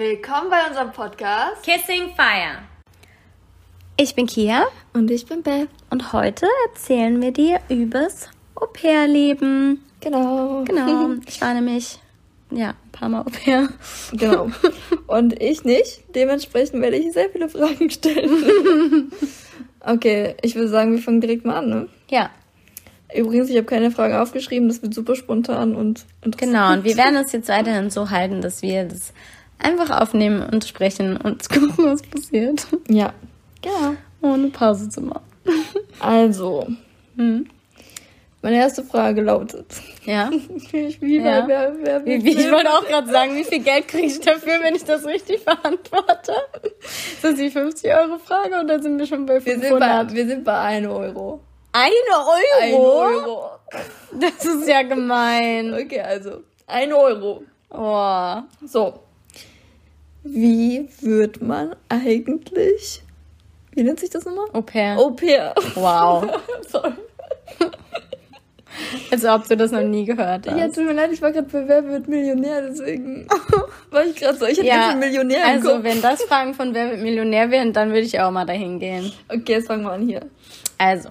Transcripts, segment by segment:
Willkommen bei unserem Podcast Kissing Fire. Ich bin Kia und ich bin Beth. und heute erzählen wir dir übers Au-pair-Leben. Genau. Genau, ich war nämlich, ja, ein paar Mal Au-pair. Genau. Und ich nicht. Dementsprechend werde ich sehr viele Fragen stellen. okay, ich würde sagen, wir fangen direkt mal an, ne? Ja, Übrigens, ich habe keine Fragen aufgeschrieben, das wird super spontan und interessant. genau. Und wir werden es jetzt weiterhin so halten, dass wir das einfach aufnehmen und sprechen und gucken, was passiert. Ja. Genau. Ohne Pause zu machen. Also, Hm. meine erste Frage lautet: Ja. Wie, wie, Ja. wer, wer, Wie, wie, ich wollte auch gerade sagen, wie viel Geld kriege ich dafür, wenn ich das richtig beantworte? Ist das die 50 Euro Frage oder sind wir schon bei wir, 500? sind bei, wir sind bei 1 Euro. Eine Ein Euro? Euro. Das ist ja gemein. Okay, also 1 Euro. Oh. So. Wie wird man eigentlich. Wie nennt sich das nochmal? Au pair. Au pair. Wow. Sorry. Als ob du das noch nie gehört hast. Ja, tut mir leid, ich war gerade bei Wer wird Millionär, deswegen war ich gerade so. Ich hatte Ja, Millionär im also Kopf. wenn das Fragen von Wer wird Millionär wären, dann würde ich auch mal dahin gehen. Okay, jetzt fangen wir an hier. Also,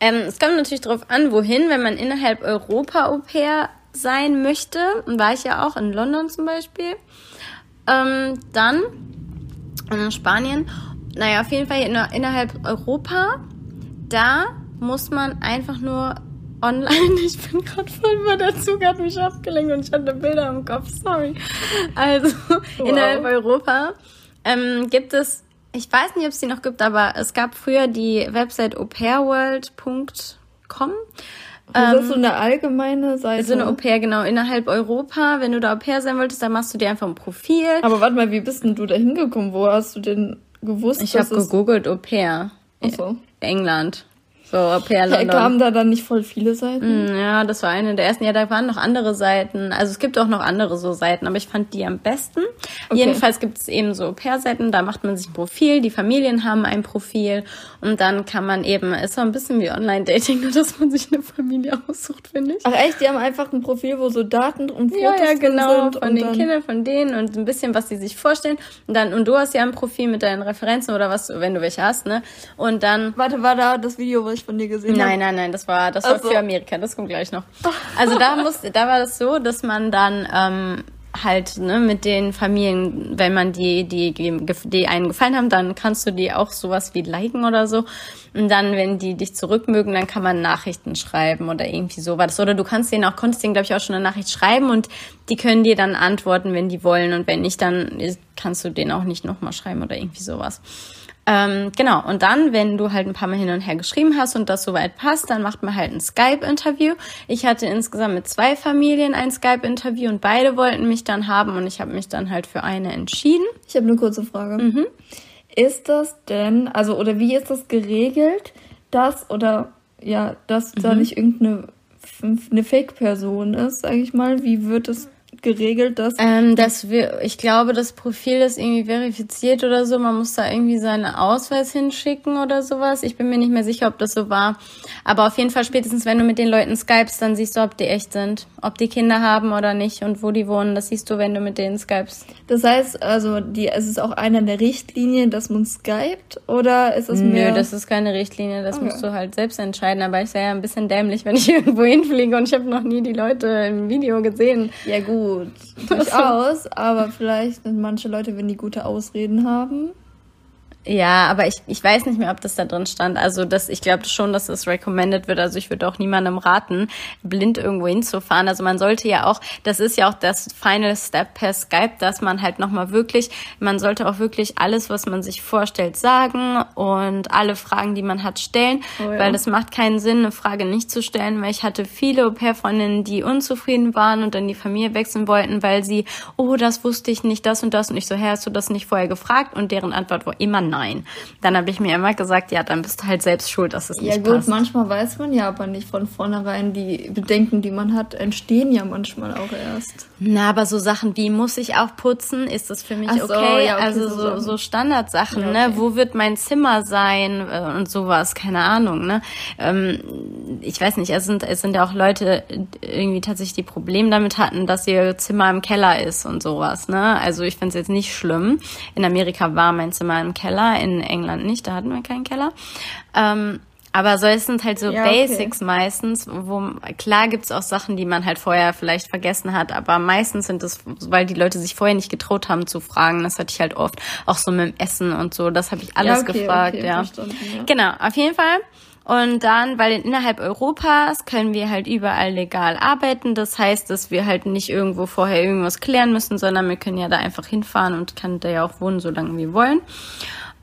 ähm, es kommt natürlich darauf an, wohin, wenn man innerhalb Europa Au pair sein möchte, und war ich ja auch in London zum Beispiel, ähm, dann in Spanien, naja, auf jeden Fall inner- innerhalb Europa, da muss man einfach nur online, ich bin gerade voll über der Zug hat mich abgelenkt und ich hatte Bilder im Kopf, sorry. Also, innerhalb Europa ähm, gibt es, ich weiß nicht, ob es die noch gibt, aber es gab früher die Website aupairworld.com. Das ist so eine allgemeine Seite. So eine Au pair, genau, innerhalb Europa. Wenn du da Au pair sein wolltest, dann machst du dir einfach ein Profil. Aber warte mal, wie bist denn du da hingekommen? Wo hast du denn gewusst, Ich habe gegoogelt Au pair. Achso. England. Ja, London. kamen da dann nicht voll viele Seiten? Hm, Ja, das war eine der ersten. Ja, da waren noch andere Seiten. Also es gibt auch noch andere so Seiten, aber ich fand die am besten. Jedenfalls gibt es eben so Pair-Seiten, da macht man sich ein Profil, die Familien haben ein Profil und dann kann man eben, ist so ein bisschen wie Online-Dating, nur dass man sich eine Familie aussucht, finde ich. Ach echt, die haben einfach ein Profil, wo so Daten und Fotos Ja, ja, genau, sind. von und den Kindern, von denen und ein bisschen, was sie sich vorstellen. Und dann, und du hast ja ein Profil mit deinen Referenzen oder was, wenn du welche hast, ne? Und dann Warte, war da das Video, was ich von dir gesehen habe? Nein, nein, nein, das war, das war für Amerika, das kommt gleich noch. Also da muss, da war das so, dass man dann ähm, halt ne, mit den Familien, wenn man die, die, die einen gefallen haben, dann kannst du die auch sowas wie liken oder so. Und dann, wenn die dich zurückmögen, dann kann man Nachrichten schreiben oder irgendwie so war das. Oder du kannst denen auch, konntest denen, glaube ich, auch schon eine Nachricht schreiben und die können dir dann antworten, wenn die wollen. Und wenn nicht, dann kannst du denen auch nicht nochmal schreiben oder irgendwie sowas. Ähm, genau, und dann, wenn du halt ein paar Mal hin und her geschrieben hast und das soweit passt, dann macht man halt ein Skype-Interview. Ich hatte insgesamt mit zwei Familien ein Skype-Interview und beide wollten mich dann haben und ich habe mich dann halt für eine entschieden. Ich habe eine kurze Frage. Mhm. Ist das denn, also, oder wie ist das geregelt, dass, oder, ja, dass Mhm. da nicht irgendeine eine Fake-Person ist, sage ich mal? Wie wird es geregelt, dass... Ähm, dass wir, ich glaube, das Profil ist irgendwie verifiziert oder so. Man muss da irgendwie seinen Ausweis hinschicken oder sowas. Ich bin mir nicht mehr sicher, ob das so war. Aber auf jeden Fall spätestens, wenn du mit den Leuten skypst, dann siehst du, ob die echt sind. Ob die Kinder haben oder nicht und wo die wohnen. Das siehst du, wenn du mit denen skypst. Das heißt, also, die, es ist auch einer der Richtlinien, dass man skypt, oder ist es mehr... Nö, das ist keine Richtlinie. Das Okay. musst du halt selbst entscheiden. Aber ich wäre ja ein bisschen dämlich, wenn ich irgendwo hinfliege und ich habe noch nie die Leute im Video gesehen. ja gut, durchaus, aber vielleicht sind manche Leute, wenn die gute Ausreden haben. Ja, aber ich, ich weiß nicht mehr, ob das da drin stand. Also das, ich glaube schon, dass es recommended wird. Also ich würde auch niemandem raten, blind irgendwo hinzufahren. Also man sollte ja auch, das ist ja auch das Final Step per Skype, dass man halt nochmal wirklich, man sollte auch wirklich alles, was man sich vorstellt, sagen und alle Fragen, die man hat, stellen. Oh ja. Weil das macht keinen Sinn, eine Frage nicht zu stellen, weil ich hatte viele Au-pair-Freundinnen, die unzufrieden waren und dann die Familie wechseln wollten, weil sie, oh, das wusste ich nicht, das und das. Und ich so, hä, hast du das nicht vorher gefragt? Und deren Antwort war immer nein. Nein. Dann habe ich mir immer gesagt, ja, dann bist du halt selbst schuld, dass es Ja nicht gut, passt. manchmal weiß man ja aber nicht von vornherein. Die Bedenken, die man hat, entstehen ja manchmal auch erst. Na, aber so Sachen wie, muss ich auch putzen? Ist das für mich so, okay? ja, okay, also so so, Sachen. so Standardsachen, Ja, ne? okay. Wo wird mein Zimmer sein äh, und sowas, keine Ahnung, ne? Ähm, ich weiß nicht, es sind, es sind ja auch Leute, die irgendwie tatsächlich die Probleme damit hatten, dass ihr Zimmer im Keller ist und sowas, ne? Also ich finde es jetzt nicht schlimm. In Amerika war mein Zimmer im Keller, in England nicht, da hatten wir keinen Keller. Ähm, aber so, es sind halt so Ja, okay. Basics meistens, wo klar gibt's auch Sachen, die man halt vorher vielleicht vergessen hat, aber meistens sind es, weil die Leute sich vorher nicht getraut haben zu fragen. Das hatte ich halt oft, auch so mit dem Essen und so. Das habe ich alles Ja, okay, gefragt, okay, ja. ja. Genau, auf jeden Fall. Und dann, weil innerhalb Europas können wir halt überall legal arbeiten. Das heißt, dass wir halt nicht irgendwo vorher irgendwas klären müssen, sondern wir können ja da einfach hinfahren und können da ja auch wohnen, solange wir wollen.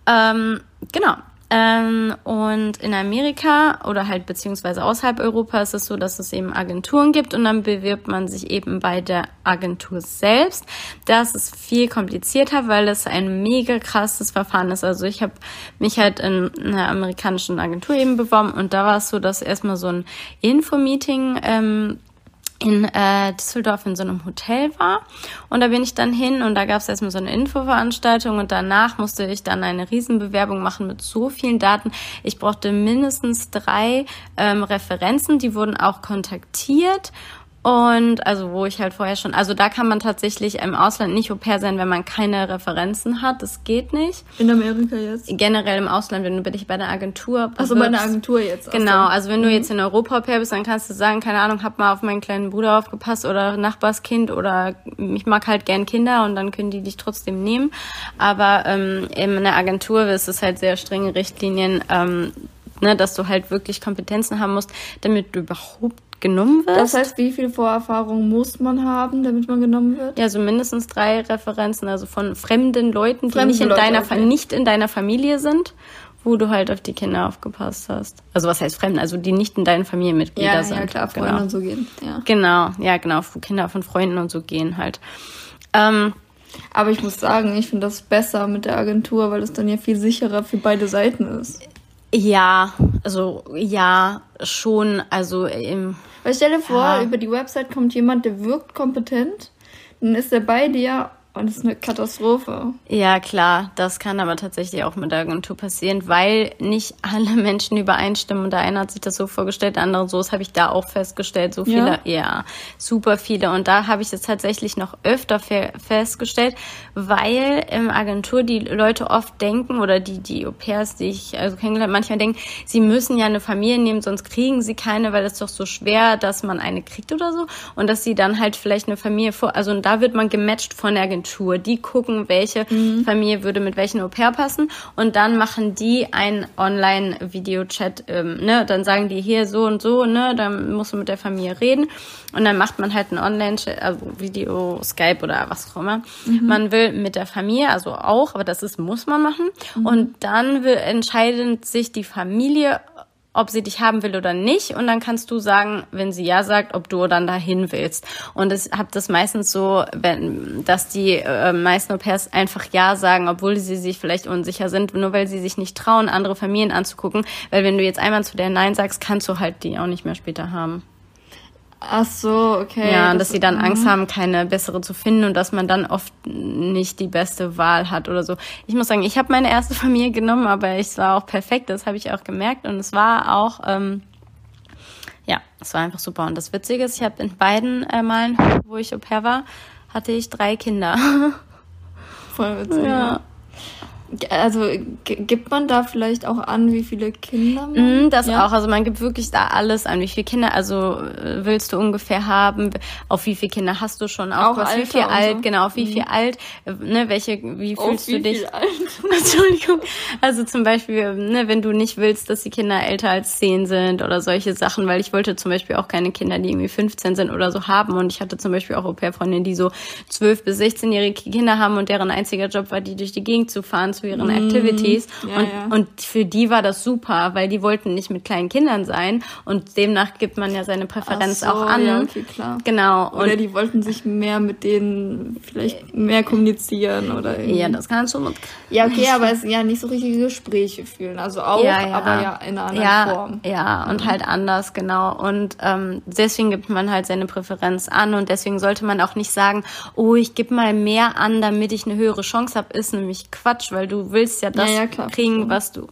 Ähm, genau. Ähm, und in Amerika oder halt beziehungsweise außerhalb Europas ist es so, dass es eben Agenturen gibt und dann bewirbt man sich eben bei der Agentur selbst. Das ist viel komplizierter, weil es ein mega krasses Verfahren ist. Also ich habe mich halt in einer amerikanischen Agentur eben beworben und da war es so, dass erstmal so ein Info-Meeting ähm, in äh, Düsseldorf in so einem Hotel war. Und da bin ich dann hin und da gab es erstmal so eine Infoveranstaltung und danach musste ich dann eine Riesenbewerbung machen mit so vielen Daten. Ich brauchte mindestens drei ähm, Referenzen, die wurden auch kontaktiert. Und also wo ich halt vorher schon, also da kann man tatsächlich im Ausland nicht Au pair sein, wenn man keine Referenzen hat. Das geht nicht. In Amerika jetzt. Generell im Ausland, wenn du dich bei einer Agentur Achso, bei einer bewirbst, Agentur jetzt. Genau, also wenn du jetzt in Europa Au pair bist, dann kannst du sagen, keine Ahnung, hab mal auf meinen kleinen Bruder aufgepasst oder Nachbarskind oder ich mag halt gern Kinder und dann können die dich trotzdem nehmen. Aber ähm, in einer Agentur ist es halt sehr strenge Richtlinien, ähm, ne, dass du halt wirklich Kompetenzen haben musst, damit du überhaupt genommen wirst. Das heißt, wie viel Vorerfahrung muss man haben, damit man genommen wird? ja, so mindestens drei Referenzen, also von fremden Leuten, die Fremde nicht in Leute, deiner okay. nicht in deiner Familie sind, wo du halt auf die Kinder aufgepasst hast. Also was heißt fremden? Also die nicht in deinen Familienmitglieder Ja, sind. ja, klar, Freunde genau. und so gehen. Ja. Genau, ja, genau, Kinder von Freunden und so gehen halt. Ähm, Aber ich muss sagen, ich finde das besser mit der Agentur, weil es dann ja viel sicherer für beide Seiten ist. Ja, also ja, schon, also ähm, Weil stell dir vor, Ja. über die Website kommt jemand, der wirkt kompetent, dann ist er bei dir und es ist eine Katastrophe. Ja, klar, das kann aber tatsächlich auch mit der Agentur passieren, weil nicht alle Menschen übereinstimmen. Und der eine hat sich das so vorgestellt, der andere so. Das habe ich da auch festgestellt. So viele, Ja? ja, super viele. Und da habe ich es tatsächlich noch öfter fe festgestellt, weil im Agentur die Leute oft denken oder die, die Au pairs, die ich also kennengelernt habe, manchmal denken, sie müssen ja eine Familie nehmen, sonst kriegen sie keine, weil es doch so schwer, dass man eine kriegt oder so. Und dass sie dann halt vielleicht eine Familie vor, also und da wird man gematcht von der Agentur. Die gucken, welche Familie würde mit welchen Au pair passen. Und dann machen die einen Online-Video-Chat, ähm, ne, dann sagen die hier so und so, ne, dann musst du mit der Familie reden. Und dann macht man halt einen Online-Chat, also Video, Skype oder was auch immer. Man will mit der Familie, also auch, aber das ist, muss man machen. Und dann will, entscheidet sich die Familie, ob sie dich haben will oder nicht. Und dann kannst du sagen, wenn sie ja sagt, ob du dann dahin willst. Und ich habe das meistens so, wenn, dass die äh, meisten Au pairs einfach ja sagen, obwohl sie sich vielleicht unsicher sind, nur weil sie sich nicht trauen, andere Familien anzugucken. Weil wenn du jetzt einmal zu der Nein sagst, kannst du halt die auch nicht mehr später haben. Ach so, okay. Ja, das dass sie dann mhm. Angst haben, keine bessere zu finden und dass man dann oft nicht die beste Wahl hat oder so. Ich muss sagen, ich habe meine erste Familie genommen, aber es war auch perfekt, das habe ich auch gemerkt und es war auch, ähm, ja, es war einfach super. Und das Witzige ist, ich habe in beiden äh, Malen, wo ich Au pair war, hatte ich drei Kinder. Voll witzig. Ja. Also gibt man da vielleicht auch an, wie viele Kinder man Mm, Das ja? auch. Also man gibt wirklich da alles an. Wie viele Kinder, also äh, willst du ungefähr haben? Auf wie viele Kinder hast du schon? Auf Auch was, wie viel alt? so? Mhm. Genau, auf wie viel alt? Äh, Ne, welche, wie Auf fühlst wie du dich? viel alt? Entschuldigung. Also zum Beispiel, ne, wenn du nicht willst, dass die Kinder älter als 10 sind oder solche Sachen, weil ich wollte zum Beispiel auch keine Kinder, die irgendwie 15 sind oder so haben. Und ich hatte zum Beispiel auch Au-pair-Freundinnen, die so 12- bis 16-jährige Kinder haben und deren einziger Job war, die durch die Gegend zu fahren zu ihren Activities. Mhm. Ja, und, ja. und für die war das super, weil die wollten nicht mit kleinen Kindern sein. Und demnach gibt man ja seine Präferenz so, auch an. Ja, okay, klar. Genau. Oder Und die wollten sich mehr mit denen vielleicht mehr kommunizieren oder irgendwie. ja, das kannst du. Ja, okay, aber es ja nicht so richtige Gespräche fühlen. Also auch, aber ja in einer anderen ja, Form. Ja, und halt anders, genau. Und ähm, deswegen gibt man halt seine Präferenz an und deswegen sollte man auch nicht sagen, oh, ich gebe mal mehr an, damit ich eine höhere Chance habe, ist nämlich Quatsch, weil du willst ja das Ja, ja, klar, kriegen, verstehe. was du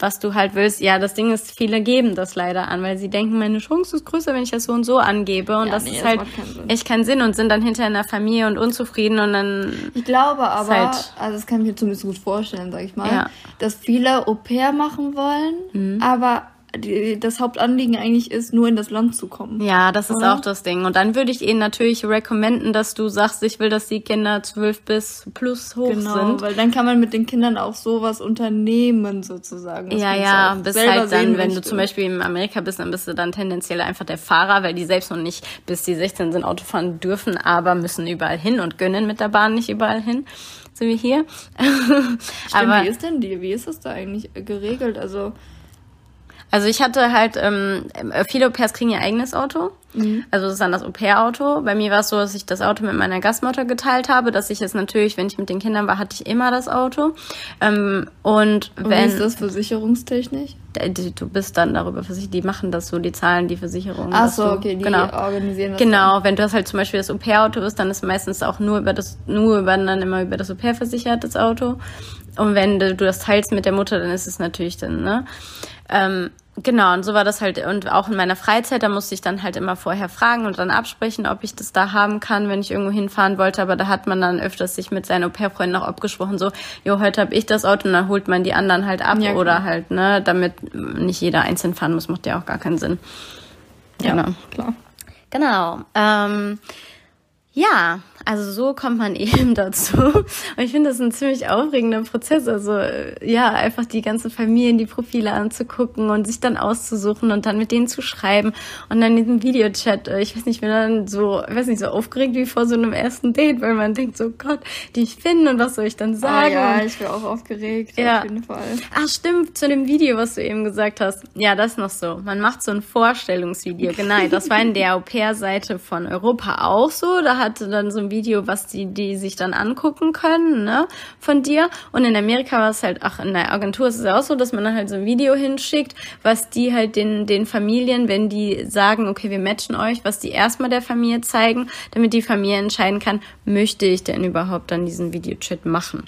was du halt willst. Ja, das Ding ist, viele geben das leider an, weil sie denken, meine Chance ist größer, wenn ich das so und so angebe. Und Ja, das nee, ist das halt keinen Sinn. echt keinen Sinn und sind dann hinterher in der Familie und unzufrieden und dann Ich glaube aber, halt- also das kann ich mir zumindest gut vorstellen, sag ich mal, Ja. Mhm. dass viele Au pair machen wollen, aber die, das Hauptanliegen eigentlich ist, nur in das Land zu kommen. Ja, das ist Oder? auch das Ding. Und dann würde ich ihnen natürlich recommenden, dass du sagst, ich will, dass die Kinder zwölf bis plus hoch Genau, sind. weil dann kann man mit den Kindern auch sowas unternehmen, sozusagen. Ja, ja, bis halt dann, wenn du zum Beispiel in Amerika bist, dann bist du dann tendenziell einfach der Fahrer, weil die selbst noch nicht bis die 16 sind Auto fahren dürfen, aber müssen überall hin und gönnen mit der Bahn nicht überall hin. So wie hier. Stimmt, aber wie ist denn die, wie ist das da eigentlich geregelt? Also, Also ich hatte halt, ähm, viele Au-pairs kriegen ihr eigenes Auto. Mhm. Also das ist dann das Au-pair-Auto. Bei mir war es so, dass ich das Auto mit meiner Gastmutter geteilt habe, dass ich es natürlich, wenn ich mit den Kindern war, hatte ich immer das Auto. Ähm, und und wie wenn ist das versicherungstechnisch? du bist dann darüber versichert, die machen das so, die zahlen die Versicherung. Ach so, du, okay, die genau. organisieren das. Genau, wenn du das halt zum Beispiel das Au-pair-Auto ist, dann ist meistens auch nur über das, nur über, dann immer über das Au-pair versichert, das Auto. Und wenn du, du das teilst mit der Mutter, dann ist es natürlich dann, ne? Ähm, genau, und so war das halt, und auch in meiner Freizeit, da musste ich dann halt immer vorher fragen und dann absprechen, ob ich das da haben kann, wenn ich irgendwo hinfahren wollte, aber da hat man dann öfters sich mit seinen Au-pair-Freunden auch abgesprochen, so, jo, heute habe ich das Auto und dann holt man die anderen halt ab Ja, oder halt, ne, damit nicht jeder einzeln fahren muss, macht ja auch gar keinen Sinn. Ja, Genau. klar. Genau. Ähm, ja, also so kommt man eben dazu. Und ich finde das ein ziemlich aufregender Prozess. Also äh, ja, einfach die ganzen Familien, die Profile anzugucken und sich dann auszusuchen und dann mit denen zu schreiben und dann diesen Videochat. äh, Ich weiß nicht, ich bin dann so, ich weiß nicht, so aufgeregt wie vor so einem ersten Date, weil man denkt so, Gott, die ich finden und was soll ich dann Ah, sagen? ja, Und- ich wäre auch aufgeregt, Ja. auf jeden Fall. Ach stimmt, zu dem Video, was du eben gesagt hast. Ja, das ist noch so. Man macht so ein Vorstellungsvideo. Genau, das war in der Au-pair-Seite von Europa auch so. Da hatte dann so ein Video, was die, die sich dann angucken können, ne, von dir. Und in Amerika war es halt, ach, in der Agentur ist es auch so, dass man dann halt so ein Video hinschickt, was die halt den, den Familien, wenn die sagen, okay, wir matchen euch, was die erstmal der Familie zeigen, damit die Familie entscheiden kann, möchte ich denn überhaupt dann diesen Videochat machen.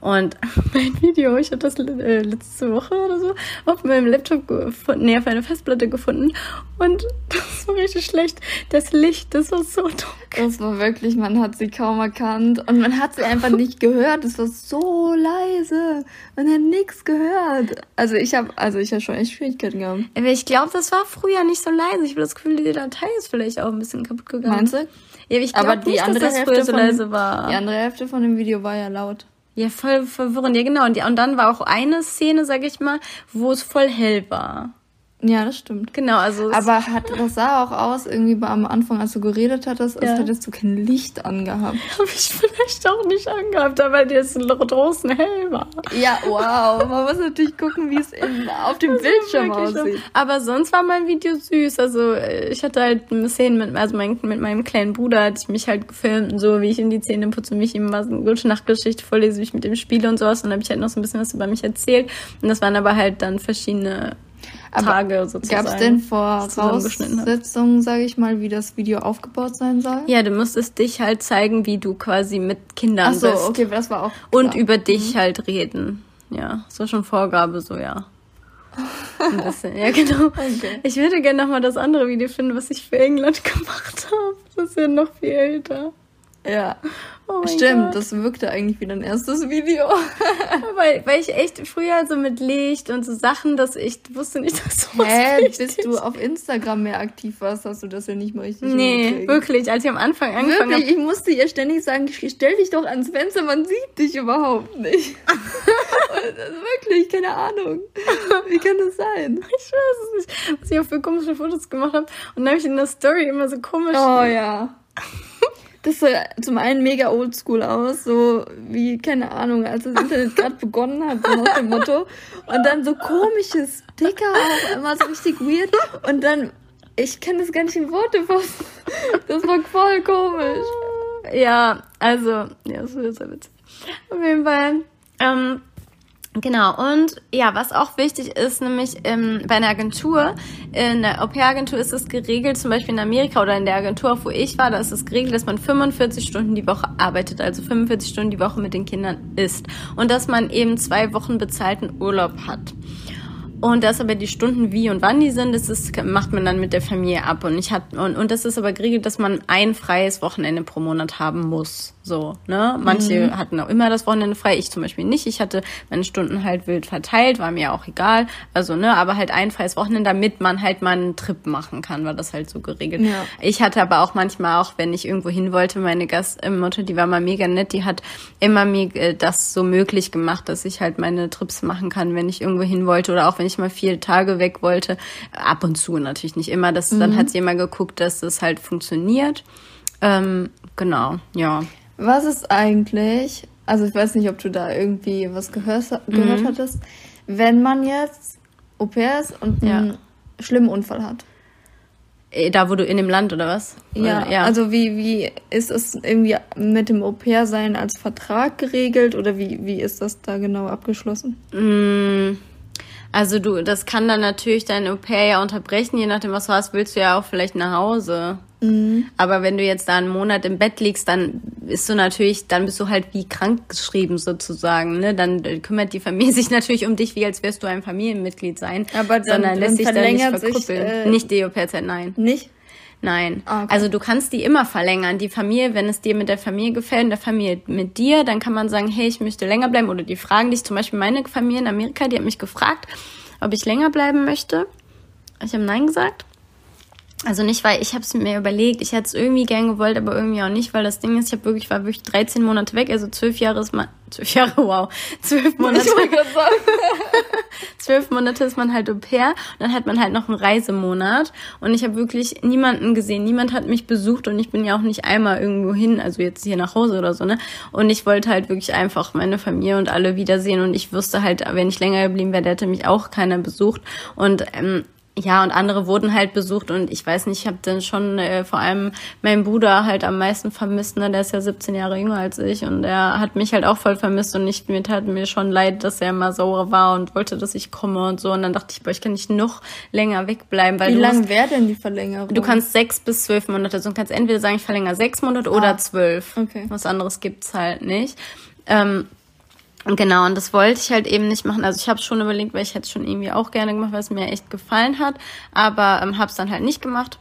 Und mein Video, ich habe das äh, letzte Woche oder so auf meinem Laptop gefunden, nee, auf einer Festplatte gefunden. Und das war richtig schlecht. Das Licht, das war so dunkel. War wirklich, man hat sie kaum erkannt und man hat sie einfach nicht gehört. Es war so leise. Man hat nichts gehört. Also ich habe, also ich habe schon echt Schwierigkeiten gehabt. Aber ich glaube, das war früher nicht so leise. Ich habe das Gefühl, die Datei ist vielleicht auch ein bisschen kaputt gegangen. Meinst du? Ja, aber ich Aber glaube die nicht, dass andere das Hälfte früher so von leise war. Die andere Hälfte von dem Video war ja laut. Ja, voll verwirrend. Ja, genau. Und, die, und dann war auch eine Szene, sag ich mal, wo es voll hell war. Ja, das stimmt. Genau, also Aber hat, das sah auch aus, irgendwie bei- am Anfang, als du geredet hattest, als Ja. hättest du kein Licht angehabt. habe ich vielleicht auch nicht angehabt, aber der ist draußen hell war. Ja, wow. Man muss natürlich gucken, wie es in, auf dem Bildschirm Wirklich so. aussieht. Aber sonst war mein Video süß. Also äh, ich hatte halt Szenen mit, also mein, mit meinem kleinen Bruder, hatte ich mich halt gefilmt und so, wie ich ihm die Zähne putze und wie ich ihm was eine gute Nachtgeschichte vorlese, wie ich mit dem spiele und sowas. Und dann habe ich halt noch so ein bisschen was über mich erzählt. Und das waren aber halt dann verschiedene Aber Tage sozusagen. Gab es denn. Voraussetzungen, sage ich mal, wie das Video aufgebaut sein soll? Ja, du musstest dich halt zeigen, wie du quasi mit Kindern Ach so, bist. okay, das war auch. Und klar. über dich halt reden. Ja, das war schon Vorgabe, so ja. Ein bisschen, ja genau. Okay. Ich würde gerne nochmal das andere Video finden, was ich für England gemacht habe. Das ist ja noch viel älter. Ja. Oh Stimmt, Gott. das wirkte eigentlich wie dein erstes Video. Weil, weil ich echt früher so mit Licht und so Sachen, dass ich wusste nicht, dass sowas Hä, bis du auf Instagram mehr aktiv warst, hast du das ja nicht mal richtig Nee, hingekriegt. wirklich. Als ich am Anfang angefangen habe. ich musste ihr ständig sagen, stell dich doch ans Fenster, man sieht dich überhaupt nicht. Wirklich, keine Ahnung. Wie kann das sein? Ich weiß es nicht, was ich auch für komische Fotos gemacht habe. Und dann habe ich in der Story immer so komisch. Oh ja. Das sah zum einen mega oldschool aus, so wie, keine Ahnung, als das Internet gerade begonnen hat, so nach dem Motto. Und dann so komische Sticker immer so richtig weird. Und dann, ich kann das gar nicht in Worte fassen. Das war voll komisch. Ja, also, ja, das ist ja witzig. Auf jeden Fall. Ähm, Genau, und ja, was auch wichtig ist, nämlich ähm, bei einer Agentur, in der Au-pair-Agentur ist es geregelt, zum Beispiel in Amerika oder in der Agentur, wo ich war, da ist es geregelt, dass man 45 Stunden die Woche arbeitet, also 45 Stunden die Woche mit den Kindern ist. Und dass man eben zwei Wochen bezahlten Urlaub hat. Und das aber die Stunden, wie und wann die sind, das ist, macht man dann mit der Familie ab. Und ich hat, und, und das ist aber geregelt, dass man ein freies Wochenende pro Monat haben muss. So, ne? Manche mhm. hatten auch immer das Wochenende frei, ich zum Beispiel nicht. Ich hatte meine Stunden halt wild verteilt, war mir auch egal. Also, ne, aber halt ein freies Wochenende, damit man halt mal einen Trip machen kann, war das halt so geregelt. Ja. Ich hatte aber auch manchmal auch, wenn ich irgendwo hin wollte, meine Gastmutter, die war mal mega nett, die hat immer mir äh, das so möglich gemacht, dass ich halt meine Trips machen kann, wenn ich irgendwo hin wollte oder auch wenn ich mal vier Tage weg wollte. Ab und zu natürlich nicht immer. Das, mhm. Dann hat sie immer geguckt, dass das halt funktioniert. Ähm, genau, ja. Was ist eigentlich, also ich weiß nicht, ob du da irgendwie was gehört, gehört mhm. hattest, wenn man jetzt Au pair ist und ja. einen schlimmen Unfall hat? Äh, da, wo du in dem Land oder was? Ja, ja. also wie, wie ist es irgendwie mit dem Au-pair-Sein als Vertrag geregelt oder wie, wie ist das da genau abgeschlossen? Mm, also du, das kann dann natürlich dein Au-pair ja unterbrechen, je nachdem, was du hast, willst du ja auch vielleicht nach Hause. Mhm. Aber wenn du jetzt da einen Monat im Bett liegst, dann bist du natürlich, dann bist du halt wie krank geschrieben sozusagen. Ne? Dann kümmert die Familie sich natürlich um dich, wie als wärst du ein Familienmitglied sein. Aber dann, sondern lässt sich dann nicht verkuppeln. Sich, äh, nicht DOP-Zeit, nein. Nicht? Nein. Ah, okay. Also du kannst die immer verlängern. Die Familie, wenn es dir mit der Familie gefällt, in der Familie mit dir, dann kann man sagen, hey, ich möchte länger bleiben. Oder die fragen dich, zum Beispiel meine Familie in Amerika, die hat mich gefragt, ob ich länger bleiben möchte. Ich habe Nein gesagt. Also nicht, weil ich habe es mir überlegt, ich hätte es irgendwie gern gewollt, aber irgendwie auch nicht, weil das Ding ist, ich habe wirklich, war wirklich 13 Monate weg, also zwölf Jahre ist man, zwölf Jahre, wow, zwölf Monate. zwölf Monate ist man halt Au pair und dann hat man halt noch einen Reisemonat und ich habe wirklich niemanden gesehen, niemand hat mich besucht und ich bin ja auch nicht einmal irgendwo hin, also jetzt hier nach Hause oder so, ne? Und ich wollte halt wirklich einfach meine Familie und alle wiedersehen und ich wusste halt, wenn ich länger geblieben wäre, hätte mich auch keiner besucht und ähm, ja, und andere wurden halt besucht und ich weiß nicht, ich habe dann schon äh, vor allem meinen Bruder halt am meisten vermisst, ne? Der ist ja 17 Jahre jünger als ich und er hat mich halt auch voll vermisst und ich, mir tat mir schon leid, dass er immer sauer war und wollte, dass ich komme und so. Und dann dachte ich, boah, ich kann nicht noch länger wegbleiben, weil Wie lang wäre denn die Verlängerung? Du kannst sechs bis zwölf Monate, also du kannst entweder sagen, ich verlängere sechs Monate ah, oder zwölf. Okay. Was anderes gibt's halt nicht. Ähm, Genau, und das wollte ich halt eben nicht machen. Also ich habe schon überlegt, weil ich hätte schon irgendwie auch gerne gemacht, weil es mir echt gefallen hat, aber ähm, habe es dann halt nicht gemacht.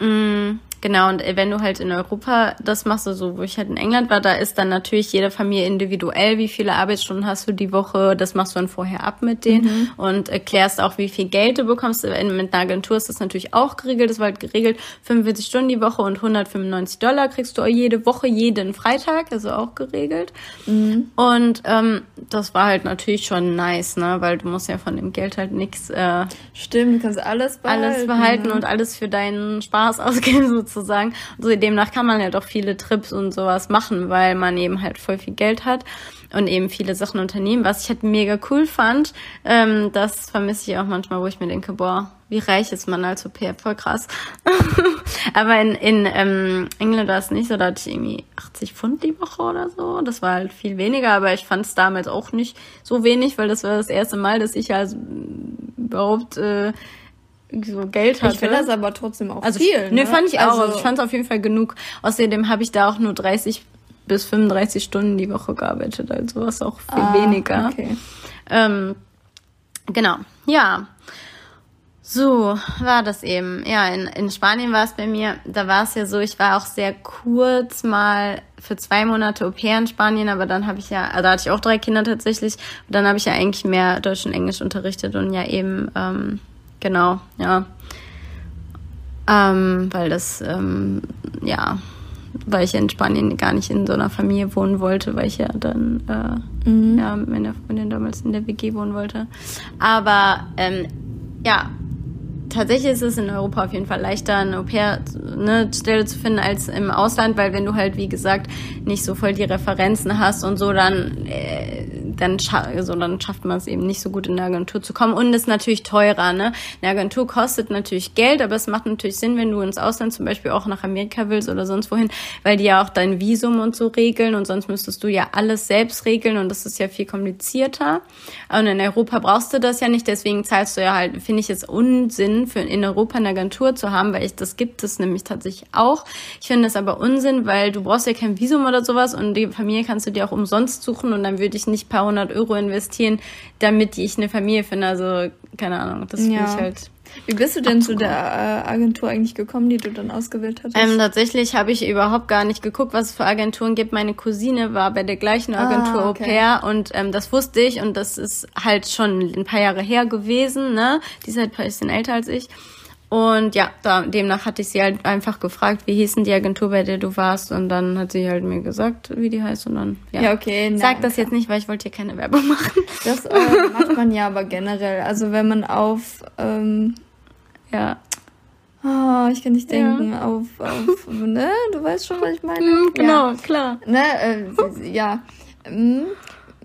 Mm, Genau, und äh, wenn du halt in Europa das machst, also wo ich halt in England war, da ist dann natürlich jede Familie individuell, wie viele Arbeitsstunden hast du die Woche, das machst du dann vorher ab mit denen mhm. und erklärst auch, wie viel Geld du bekommst. Mit einer Agentur ist das natürlich auch geregelt, das war halt geregelt, 45 Stunden die Woche und 195 Dollar kriegst du jede Woche, jeden Freitag, also auch geregelt. Mhm. Und ähm, das war halt natürlich schon nice, ne, weil du musst ja von dem Geld halt nichts äh, Stimmt, du kannst alles behalten. Alles behalten ja. und alles für deinen Spaß ausgeben sozusagen sozusagen. Also demnach kann man ja doch viele Trips und sowas machen, weil man eben halt voll viel Geld hat und eben viele Sachen unternehmen. Was ich halt mega cool fand, ähm, das vermisse ich auch manchmal, wo ich mir denke, boah, wie reich ist man als Au-pair, voll krass. Aber in, in ähm, England war es nicht so, da hatte ich irgendwie 80 Pfund die Woche oder so. Das war halt viel weniger, aber ich fand es damals auch nicht so wenig, weil das war das erste Mal, dass ich also überhaupt äh, so Geld hatte. Ich finde das aber trotzdem auch also, viel. Ne, fand ich auch. Also, ich fand es auf jeden Fall genug. Außerdem habe ich da auch nur 30 bis 35 Stunden die Woche gearbeitet, also was auch viel ah, weniger. Okay. Ähm, genau, ja. So war das eben. Ja, in, in Spanien war es bei mir, da war es ja so, ich war auch sehr kurz mal für zwei Monate Au in Spanien, aber dann habe ich ja, also da hatte ich auch drei Kinder tatsächlich, und dann habe ich ja eigentlich mehr Deutsch und Englisch unterrichtet und ja eben ähm, Genau, ja. Ähm, weil das, ähm, ja, weil ich in Spanien gar nicht in so einer Familie wohnen wollte, weil ich ja dann äh, mhm. ja, mit meiner Freundin damals in der WG wohnen wollte. Aber ähm, ja, tatsächlich ist es in Europa auf jeden Fall leichter, eine Au-pair-Stelle ne, zu finden als im Ausland, weil wenn du halt, wie gesagt, nicht so voll die Referenzen hast und so, dann, äh, dann, scha also, dann schafft man es eben nicht so gut in eine Agentur zu kommen. Und es ist natürlich teurer. Ne? Eine Agentur kostet natürlich Geld, aber es macht natürlich Sinn, wenn du ins Ausland zum Beispiel auch nach Amerika willst oder sonst wohin, weil die ja auch dein Visum und so regeln und sonst müsstest du ja alles selbst regeln und das ist ja viel komplizierter. Und in Europa brauchst du das ja nicht, deswegen zahlst du ja halt, finde ich es Unsinn, für in Europa eine Agentur zu haben, weil ich das gibt es nämlich tatsächlich auch. Ich finde das aber Unsinn, weil du brauchst ja kein Visum oder sowas und die Familie kannst du dir auch umsonst suchen und dann würde ich nicht paar hundert Euro investieren, damit ich eine Familie finde. Also keine Ahnung, das ja. finde ich halt wie bist du denn zu der äh, Agentur eigentlich gekommen, die du dann ausgewählt hattest? Ähm, tatsächlich habe ich überhaupt gar nicht geguckt, was es für Agenturen gibt. Meine Cousine war bei der gleichen ah, Agentur ah, okay. Au pair und ähm, das wusste ich und das ist halt schon ein paar Jahre her gewesen. Ne? Die ist halt ein bisschen älter als ich. Und ja, da, demnach hatte ich sie halt einfach gefragt, wie hieß denn die Agentur, bei der du warst? Und dann hat sie halt mir gesagt, wie die heißt. Und dann, ja. ja okay. Na, Sag das jetzt nicht, weil ich wollte hier keine Werbung machen. Das äh, macht man ja aber generell. Also wenn man auf, ähm, ja. Oh, ich kann nicht denken, ja. auf, auf, ne? Du weißt schon, was ich meine? Mm, genau, ja. klar. Ne, äh, ja.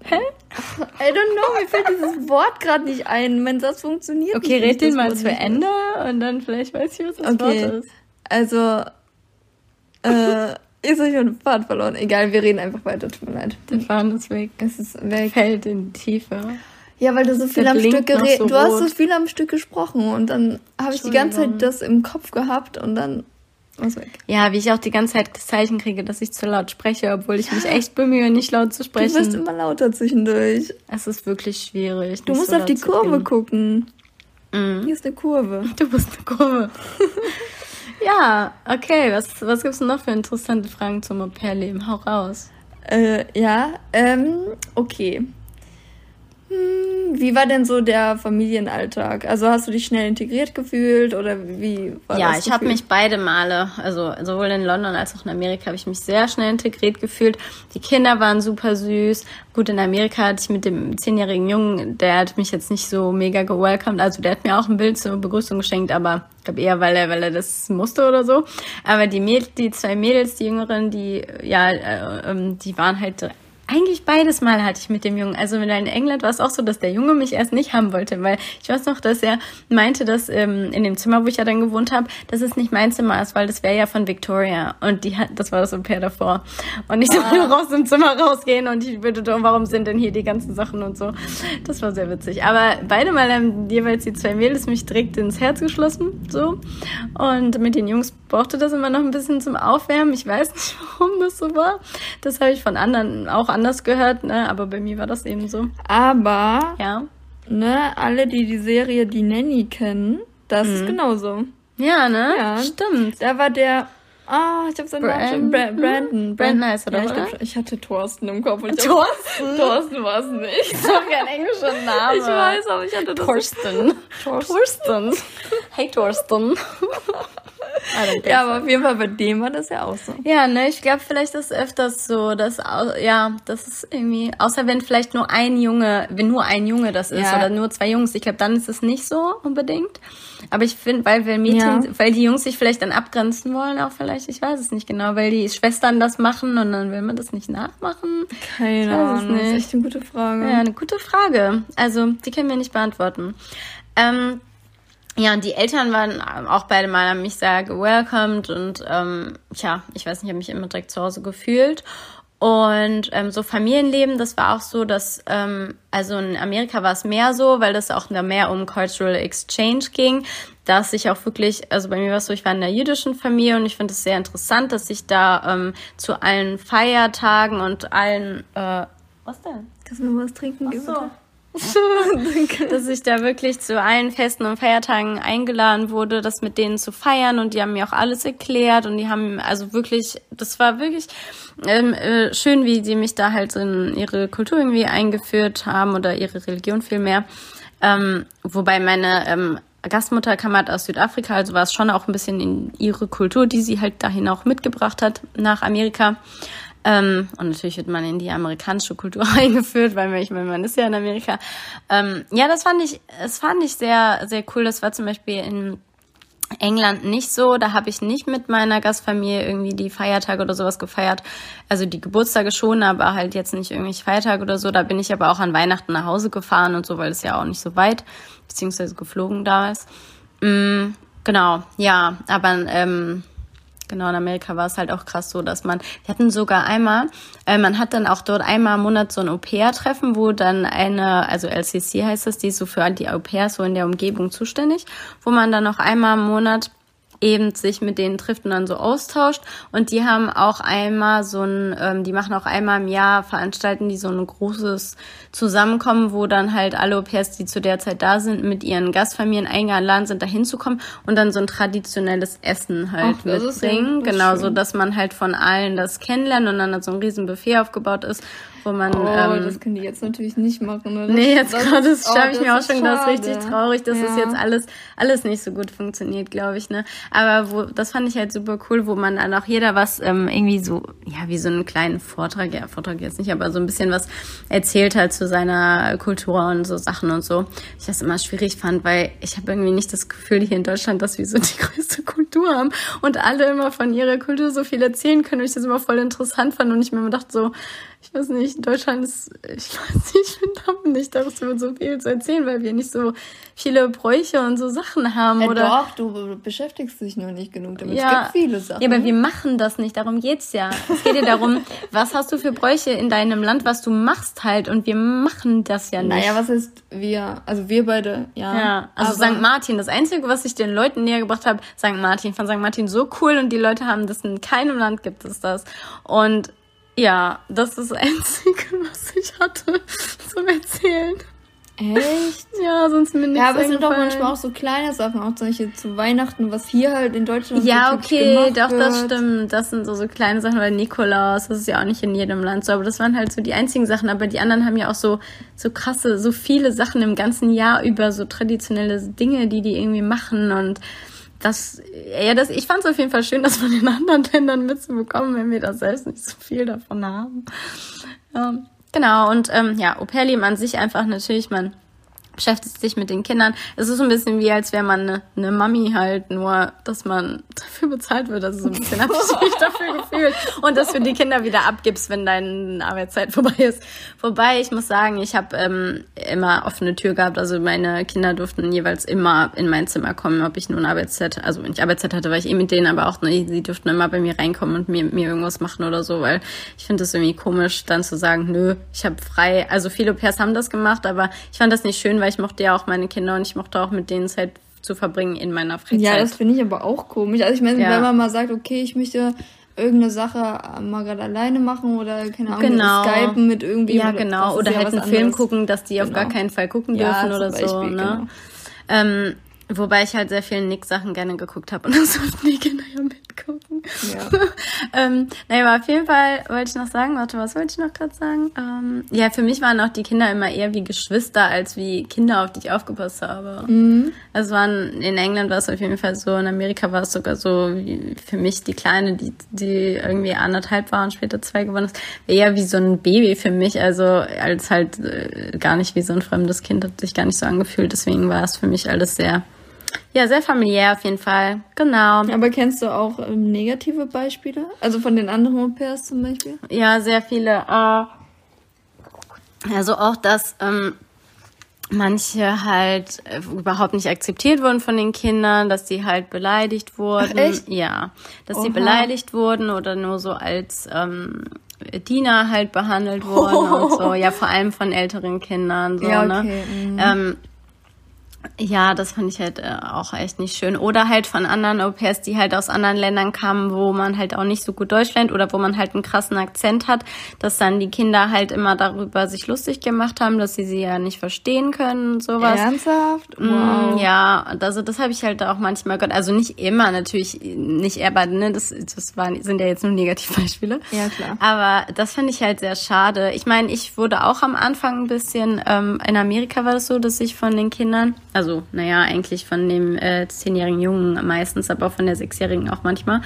Hä? I don't know, mir fällt dieses Wort gerade nicht ein. Mein Satz funktioniert okay, nicht. Okay, red den mal zu Ende und dann vielleicht weiß ich, was das okay. Wort ist. Also, äh, ist euch den Faden verloren. Egal, wir reden einfach weiter, tut mir leid. Der Faden ist weg. Es ist weg. Fällt in die Tiefe. Ja, weil du so viel am Stück geredet so Du hast so viel am Stück gesprochen und dann habe ich die ganze Zeit das im Kopf gehabt und dann ja, wie ich auch die ganze Zeit das Zeichen kriege, dass ich zu laut spreche, obwohl ich mich echt bemühe, nicht laut zu sprechen. Du wirst immer lauter zwischendurch. Es ist wirklich schwierig. Du musst so auf die Kurve gucken. Mhm. Hier ist eine Kurve. Du bist eine Kurve. ja, okay. Was, was gibt es noch für interessante Fragen zum Au-pair-Leben? Hau raus. Äh, ja, ähm, okay. Hm, wie war denn so der Familienalltag? Also hast du dich schnell integriert gefühlt oder wie war ja, das? Ja, ich habe mich beide Male, also sowohl in London als auch in Amerika, habe ich mich sehr schnell integriert gefühlt. Die Kinder waren super süß. Gut, in Amerika hatte ich mit dem zehnjährigen Jungen, der hat mich jetzt nicht so mega gewelcomed. Also der hat mir auch ein Bild zur Begrüßung geschenkt, aber ich glaube eher, weil er, weil er das musste oder so. Aber die Mädels, die zwei Mädels, die Jüngeren, die ja, äh, ähm, die waren halt eigentlich beides Mal hatte ich mit dem Jungen. Also in England war es auch so, dass der Junge mich erst nicht haben wollte, weil ich weiß noch, dass er meinte, dass ähm, in dem Zimmer, wo ich ja dann gewohnt habe, dass es nicht mein Zimmer ist, weil das wäre ja von Victoria und die hat, das war das Au-pair davor. Und ich ah. raus im Zimmer rausgehen und ich würde doch, warum sind denn hier die ganzen Sachen und so. Das war sehr witzig. Aber beide Mal haben jeweils die zwei Mädels mich direkt ins Herz geschlossen, so. Und mit den Jungs brauchte das immer noch ein bisschen zum Aufwärmen. Ich weiß nicht, warum das so war. Das habe ich von anderen auch anders gehört, ne? Aber bei mir war das eben so. Aber, ja. ne, alle, die die Serie Die Nanny kennen, das mhm. ist genauso. Ja, ne? Ja. Stimmt. Da war der, Ah, oh, ich habe seinen Namen schon. Bra Brandon. Brandon heißt er ja, doch, ich, ich hatte Thorsten im Kopf. Und Thorsten? Thorsten war es nicht. Das ist doch kein englischer Name. Ich weiß, aber ich hatte das. Thorsten. Thorsten. Hey, Thorsten. Ja, aber auf jeden Fall bei dem war das ja auch so. Ja, ne, ich glaube, vielleicht ist es öfters so, dass, ja, das ist irgendwie, außer wenn vielleicht nur ein Junge, wenn nur ein Junge das ist ja. oder nur zwei Jungs, ich glaube, dann ist es nicht so unbedingt. Aber ich finde, weil wir Mädchen, ja. weil die Jungs sich vielleicht dann abgrenzen wollen, auch vielleicht, ich weiß es nicht genau, weil die Schwestern das machen und dann will man das nicht nachmachen. Keine Ahnung, das ist echt eine gute Frage. Ja, eine gute Frage. Also, die können wir nicht beantworten. Ähm, ja, und die Eltern waren auch beide mal an mich sehr gewelcomed und ähm, tja, ich weiß nicht, ich habe mich immer direkt zu Hause gefühlt. Und ähm, so Familienleben, das war auch so, dass, ähm, also in Amerika war es mehr so, weil das auch mehr um Cultural Exchange ging, dass ich auch wirklich, also bei mir war es so, ich war in der jüdischen Familie und ich finde es sehr interessant, dass ich da ähm, zu allen Feiertagen und allen, äh, was denn? Kannst du mir was trinken geben? So. dass ich da wirklich zu allen Festen und Feiertagen eingeladen wurde, das mit denen zu feiern und die haben mir auch alles erklärt und die haben also wirklich, das war wirklich ähm, äh, schön, wie die mich da halt in ihre Kultur irgendwie eingeführt haben oder ihre Religion vielmehr. Ähm, wobei meine ähm, Gastmutter kam halt aus Südafrika, also war es schon auch ein bisschen in ihre Kultur, die sie halt dahin auch mitgebracht hat nach Amerika. Ähm, und natürlich wird man in die amerikanische Kultur eingeführt, weil man, ich meine, man ist ja in Amerika. Ähm, ja, das fand ich, das fand ich sehr, sehr cool. Das war zum Beispiel in England nicht so. Da habe ich nicht mit meiner Gastfamilie irgendwie die Feiertage oder sowas gefeiert. Also die Geburtstage schon, aber halt jetzt nicht irgendwelche Feiertage oder so. Da bin ich aber auch an Weihnachten nach Hause gefahren und so, weil es ja auch nicht so weit, beziehungsweise geflogen damals. Mm, genau, ja, aber ähm, Genau, in Amerika war es halt auch krass so, dass man, wir hatten sogar einmal, äh, man hat dann auch dort einmal im Monat so ein Au-pair-Treffen, wo dann eine, also LCC heißt das, die ist so für die Au-pairs so in der Umgebung zuständig, wo man dann auch einmal im Monat eben sich mit denen trifft und dann so austauscht. Und die haben auch einmal so ein, ähm, die machen auch einmal im Jahr, veranstalten die so ein großes Zusammenkommen, wo dann halt alle Au-pairs, die zu der Zeit da sind, mit ihren Gastfamilien eingeladen sind, da hinzukommen und dann so ein traditionelles Essen halt Ach, mitbringen. Genau, so dass man halt von allen das kennenlernt und dann so ein riesen Buffet aufgebaut ist wo man. Oh, ähm, das können die jetzt natürlich nicht machen, oder? Nee, jetzt gerade oh, ich mir auch schon, das ist richtig traurig, dass ja. es jetzt alles, alles nicht so gut funktioniert, glaube ich, ne? Aber wo, das fand ich halt super cool, wo man dann auch jeder was ähm, irgendwie so, ja, wie so einen kleinen Vortrag, ja, Vortrag jetzt nicht, aber so ein bisschen was erzählt halt zu seiner Kultur und so Sachen und so. Ich das immer schwierig fand, weil ich habe irgendwie nicht das Gefühl hier in Deutschland, dass wir so die größte Kultur haben und alle immer von ihrer Kultur so viel erzählen können und ich das immer voll interessant fand und ich mir immer dachte so, ich weiß nicht, Deutschland ist, ich weiß nicht, ich finde nicht darüber so viel zu erzählen, weil wir nicht so viele Bräuche und so Sachen haben. Ja, oder doch, du beschäftigst dich noch nicht genug damit. Ja, es gibt viele Sachen. Ja, aber wir machen das nicht, darum geht's ja. Es geht ja darum, was hast du für Bräuche in deinem Land, was du machst halt und wir machen das ja nicht. Naja, was ist wir, also wir beide, ja. Ja, also St. Martin, das Einzige, was ich den Leuten näher gebracht habe, St. Martin, von St. Martin so cool und die Leute haben das in keinem Land gibt es das. Und ja, das ist das Einzige, was ich hatte zum Erzählen. Echt? Ja, sonst mir nichts Ja, aber es sind doch manchmal auch so kleine Sachen, auch solche zu Weihnachten, was hier halt in Deutschland Ja, so okay, doch, wird. das stimmt. Das sind so, so kleine Sachen, weil Nikolaus, das ist ja auch nicht in jedem Land so, aber das waren halt so die einzigen Sachen, aber die anderen haben ja auch so, so krasse, so viele Sachen im ganzen Jahr über, so traditionelle Dinge, die die irgendwie machen und das, ja, das, ich fand es auf jeden Fall schön, das von den anderen Ländern mitzubekommen, wenn wir da selbst nicht so viel davon haben. Ja, genau, und ähm, ja, Au-pair-Leben an sich einfach natürlich, man beschäftigt sich mit den Kindern. Es ist so ein bisschen wie, als wäre man eine, eine Mami halt, nur dass man dafür bezahlt wird. Also so ein bisschen habe ich mich dafür gefühlt. Und dass du die Kinder wieder abgibst, wenn deine Arbeitszeit vorbei ist. Wobei, ich muss sagen, ich habe ähm, immer offene Tür gehabt. Also meine Kinder durften jeweils immer in mein Zimmer kommen, ob ich nun Arbeitszeit, also wenn ich Arbeitszeit hatte, war ich eh mit denen, aber auch ne, sie durften immer bei mir reinkommen und mir, mir irgendwas machen oder so, weil ich finde es irgendwie komisch, dann zu sagen, nö, ich habe frei. Also viele Pairs haben das gemacht, aber ich fand das nicht schön, weil weil ich mochte ja auch meine Kinder und ich mochte auch mit denen Zeit zu verbringen in meiner Freizeit. Ja, das finde ich aber auch komisch. Also ich meine, ja. wenn man mal sagt, okay, ich möchte irgendeine Sache mal gerade alleine machen oder keine Ahnung, genau. skypen mit irgendwie. Ja, genau. Oder ja halt einen Film gucken, dass die genau. auf gar keinen Fall gucken ja, dürfen oder Beispiel, so. Ne? Genau. Ähm, wobei ich halt sehr viele Nick-Sachen gerne geguckt habe und das durften die Kinder ja mitgucken. Ja. ähm, naja, aber auf jeden Fall wollte ich noch sagen, warte, was wollte ich noch gerade sagen? Ähm, ja, für mich waren auch die Kinder immer eher wie Geschwister als wie Kinder, auf die ich aufgepasst habe. Mhm. Also waren, in England war es auf jeden Fall so, in Amerika war es sogar so, wie für mich die Kleine, die, die irgendwie anderthalb war und später zwei geworden ist, eher wie so ein Baby für mich, also als halt äh, gar nicht wie so ein fremdes Kind, hat sich gar nicht so angefühlt, deswegen war es für mich alles sehr ja, sehr familiär auf jeden Fall. Genau. Aber kennst du auch ähm, negative Beispiele? Also von den anderen Au-pairs zum Beispiel? Ja, sehr viele. Äh, also auch, dass ähm, manche halt äh, überhaupt nicht akzeptiert wurden von den Kindern, dass sie halt beleidigt wurden. Ach, echt? Ja, dass Oha. sie beleidigt wurden oder nur so als ähm, Diener halt behandelt wurden oh. und so. Ja, vor allem von älteren Kindern. So, ja, ne? okay. ne? Mhm. Ähm, ja, das fand ich halt äh, auch echt nicht schön. Oder halt von anderen Au-pairs, die halt aus anderen Ländern kamen, wo man halt auch nicht so gut Deutsch lernt oder wo man halt einen krassen Akzent hat, dass dann die Kinder halt immer darüber sich lustig gemacht haben, dass sie sie ja nicht verstehen können und sowas. Ernsthaft? Mm, wow. ja, also das habe ich halt auch manchmal gehört. Also nicht immer, natürlich nicht eher, ne, das, das waren, sind ja jetzt nur Negativbeispiele. Ja, klar. Aber das finde ich halt sehr schade. Ich meine, ich wurde auch am Anfang ein bisschen, ähm, in Amerika war das so, dass ich von den Kindern Also, naja, eigentlich von dem äh, zehnjährigen Jungen meistens, aber auch von der sechsjährigen auch manchmal,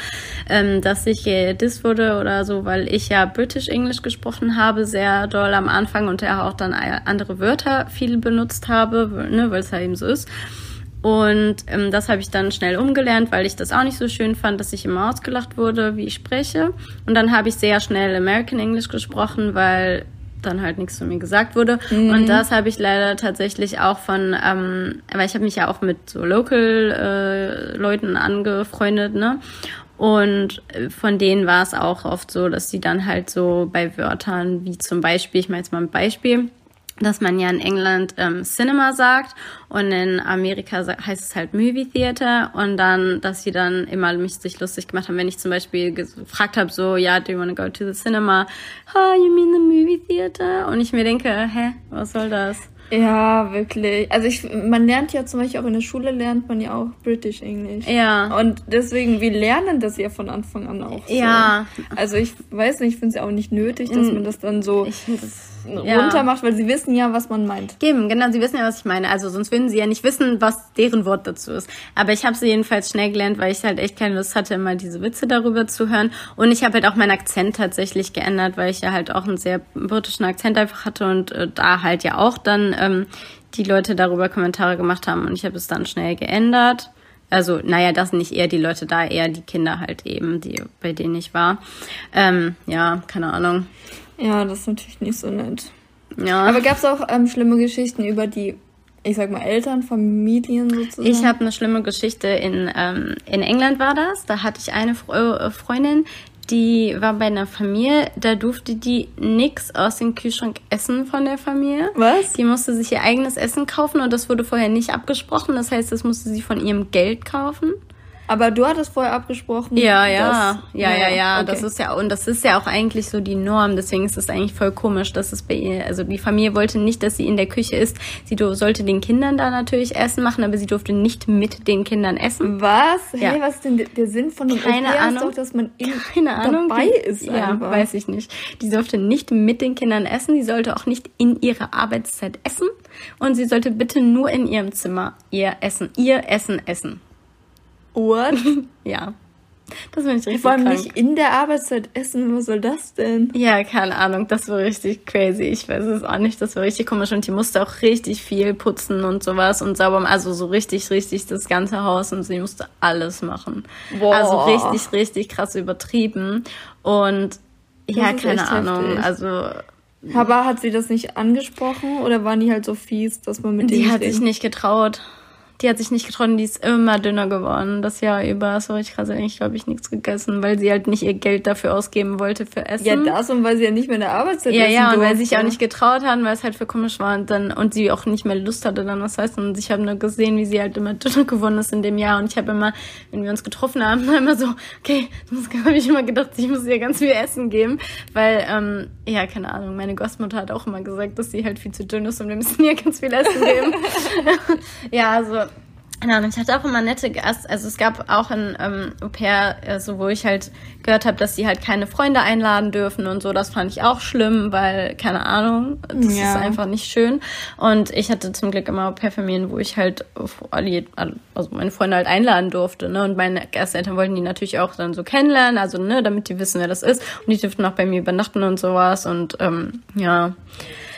ähm, dass ich gedisst wurde oder so, weil ich ja British English gesprochen habe, sehr doll am Anfang und ja auch dann andere Wörter viel benutzt habe, ne, weil es halt eben so ist. Und ähm, das habe ich dann schnell umgelernt, weil ich das auch nicht so schön fand, dass ich immer ausgelacht wurde, wie ich spreche. Und dann habe ich sehr schnell American English gesprochen, weil dann halt nichts zu mir gesagt wurde. Mhm. Und das habe ich leider tatsächlich auch von, ähm, weil ich habe mich ja auch mit so Local-Leuten äh, angefreundet, ne? Und von denen war es auch oft so, dass sie dann halt so bei Wörtern wie zum Beispiel, ich meine jetzt mal ein Beispiel, dass man ja in England ähm, Cinema sagt und in Amerika heißt es halt Movie Theater und dann, dass sie dann immer mich sich lustig gemacht haben, wenn ich zum Beispiel gefragt habe, so, ja, do you want to go to the cinema? Oh, you mean the movie theater? Und ich mir denke, hä, was soll das? Ja, wirklich. Also ich, man lernt ja zum Beispiel auch in der Schule lernt man ja auch British English. Ja. Und deswegen, wir lernen das ja von Anfang an auch. Ja. So. Also ich weiß nicht, ich finde es ja auch nicht nötig, dass mm. man das dann so. Ich das ja. runter macht, weil sie wissen ja, was man meint. Eben, genau, sie wissen ja, was ich meine. Also sonst würden sie ja nicht wissen, was deren Wort dazu ist. Aber ich habe sie jedenfalls schnell gelernt, weil ich halt echt keine Lust hatte, immer diese Witze darüber zu hören. Und ich habe halt auch meinen Akzent tatsächlich geändert, weil ich ja halt auch einen sehr britischen Akzent einfach hatte und äh, da halt ja auch dann ähm, die Leute darüber Kommentare gemacht haben und ich habe es dann schnell geändert. Also, naja, das sind nicht eher die Leute da, eher die Kinder halt eben, die, bei denen ich war. Ähm, ja, keine Ahnung. Ja, das ist natürlich nicht so nett. Ja. Aber gab es auch ähm, schlimme Geschichten über die, ich sag mal, Eltern, Familien sozusagen? Ich habe eine schlimme Geschichte in, ähm, in England war das. Da hatte ich eine äh, Freundin, die war bei einer Familie, da durfte die nix aus dem Kühlschrank essen von der Familie. Was? Die musste sich ihr eigenes Essen kaufen und das wurde vorher nicht abgesprochen. Das heißt, das musste sie von ihrem Geld kaufen. Aber du hattest vorher abgesprochen. Ja, ja, dass, ja, ja, ja. Okay. Das ist ja und das ist ja auch eigentlich so die Norm. Deswegen ist es eigentlich voll komisch, dass es bei ihr, also die Familie wollte nicht, dass sie in der Küche ist. Sie sollte den Kindern da natürlich Essen machen, aber sie durfte nicht mit den Kindern essen. Was? Ja. Hey, was ist denn der Sinn von dem Keine Ahnung, doch, dass man in, keine Ahnung, dabei die, ist? Ja, einfach. weiß ich nicht. Die durfte nicht mit den Kindern essen. Sie sollte auch nicht in ihrer Arbeitszeit essen und sie sollte bitte nur in ihrem Zimmer ihr Essen, ihr Essen essen. What? ja. Das finde ich richtig Vor allem krank. nicht in der Arbeitszeit essen, was soll das denn? Ja, keine Ahnung, das war richtig crazy. Ich weiß es auch nicht, das war richtig komisch und die musste auch richtig viel putzen und sowas und sauber, also so richtig, richtig das ganze Haus und sie musste alles machen. Boah. Also richtig, richtig krass übertrieben und das ja, keine Ahnung, heftig. also aber hat sie das nicht angesprochen oder waren die halt so fies, dass man mit denen. Die hat sich nicht getraut die hat sich nicht getraut und die ist immer dünner geworden. Das Jahr über. So richtig krass, eigentlich, glaube ich, nichts gegessen, weil sie halt nicht ihr Geld dafür ausgeben wollte für Essen. Ja, das und weil sie ja nicht mehr in der Arbeitszeit Ja, ja, und durfte. weil sie sich auch nicht getraut haben, weil es halt für komisch war und dann, und sie auch nicht mehr Lust hatte dann was heißt. Und ich habe nur gesehen, wie sie halt immer dünner geworden ist in dem Jahr. Und ich habe immer, wenn wir uns getroffen haben, immer so, okay, das habe ich immer gedacht, ich muss ihr ganz viel Essen geben. Weil, ähm, ja, keine Ahnung, meine Großmutter hat auch immer gesagt, dass sie halt viel zu dünn ist und wir müssen ihr ganz viel Essen geben. ja, also Genau, und ich hatte auch immer nette Gast, also es gab auch ein ähm, Au-pair, also wo ich halt gehört habe, dass sie halt keine Freunde einladen dürfen und so. Das fand ich auch schlimm, weil, keine Ahnung, das ja. ist einfach nicht schön. Und ich hatte zum Glück immer Au-pair-Familien, wo ich halt also meine Freunde halt einladen durfte. Ne? Und meine Gasteltern wollten die natürlich auch dann so kennenlernen, also ne, damit die wissen, wer das ist. Und die dürften auch bei mir übernachten und sowas. Und ähm, ja.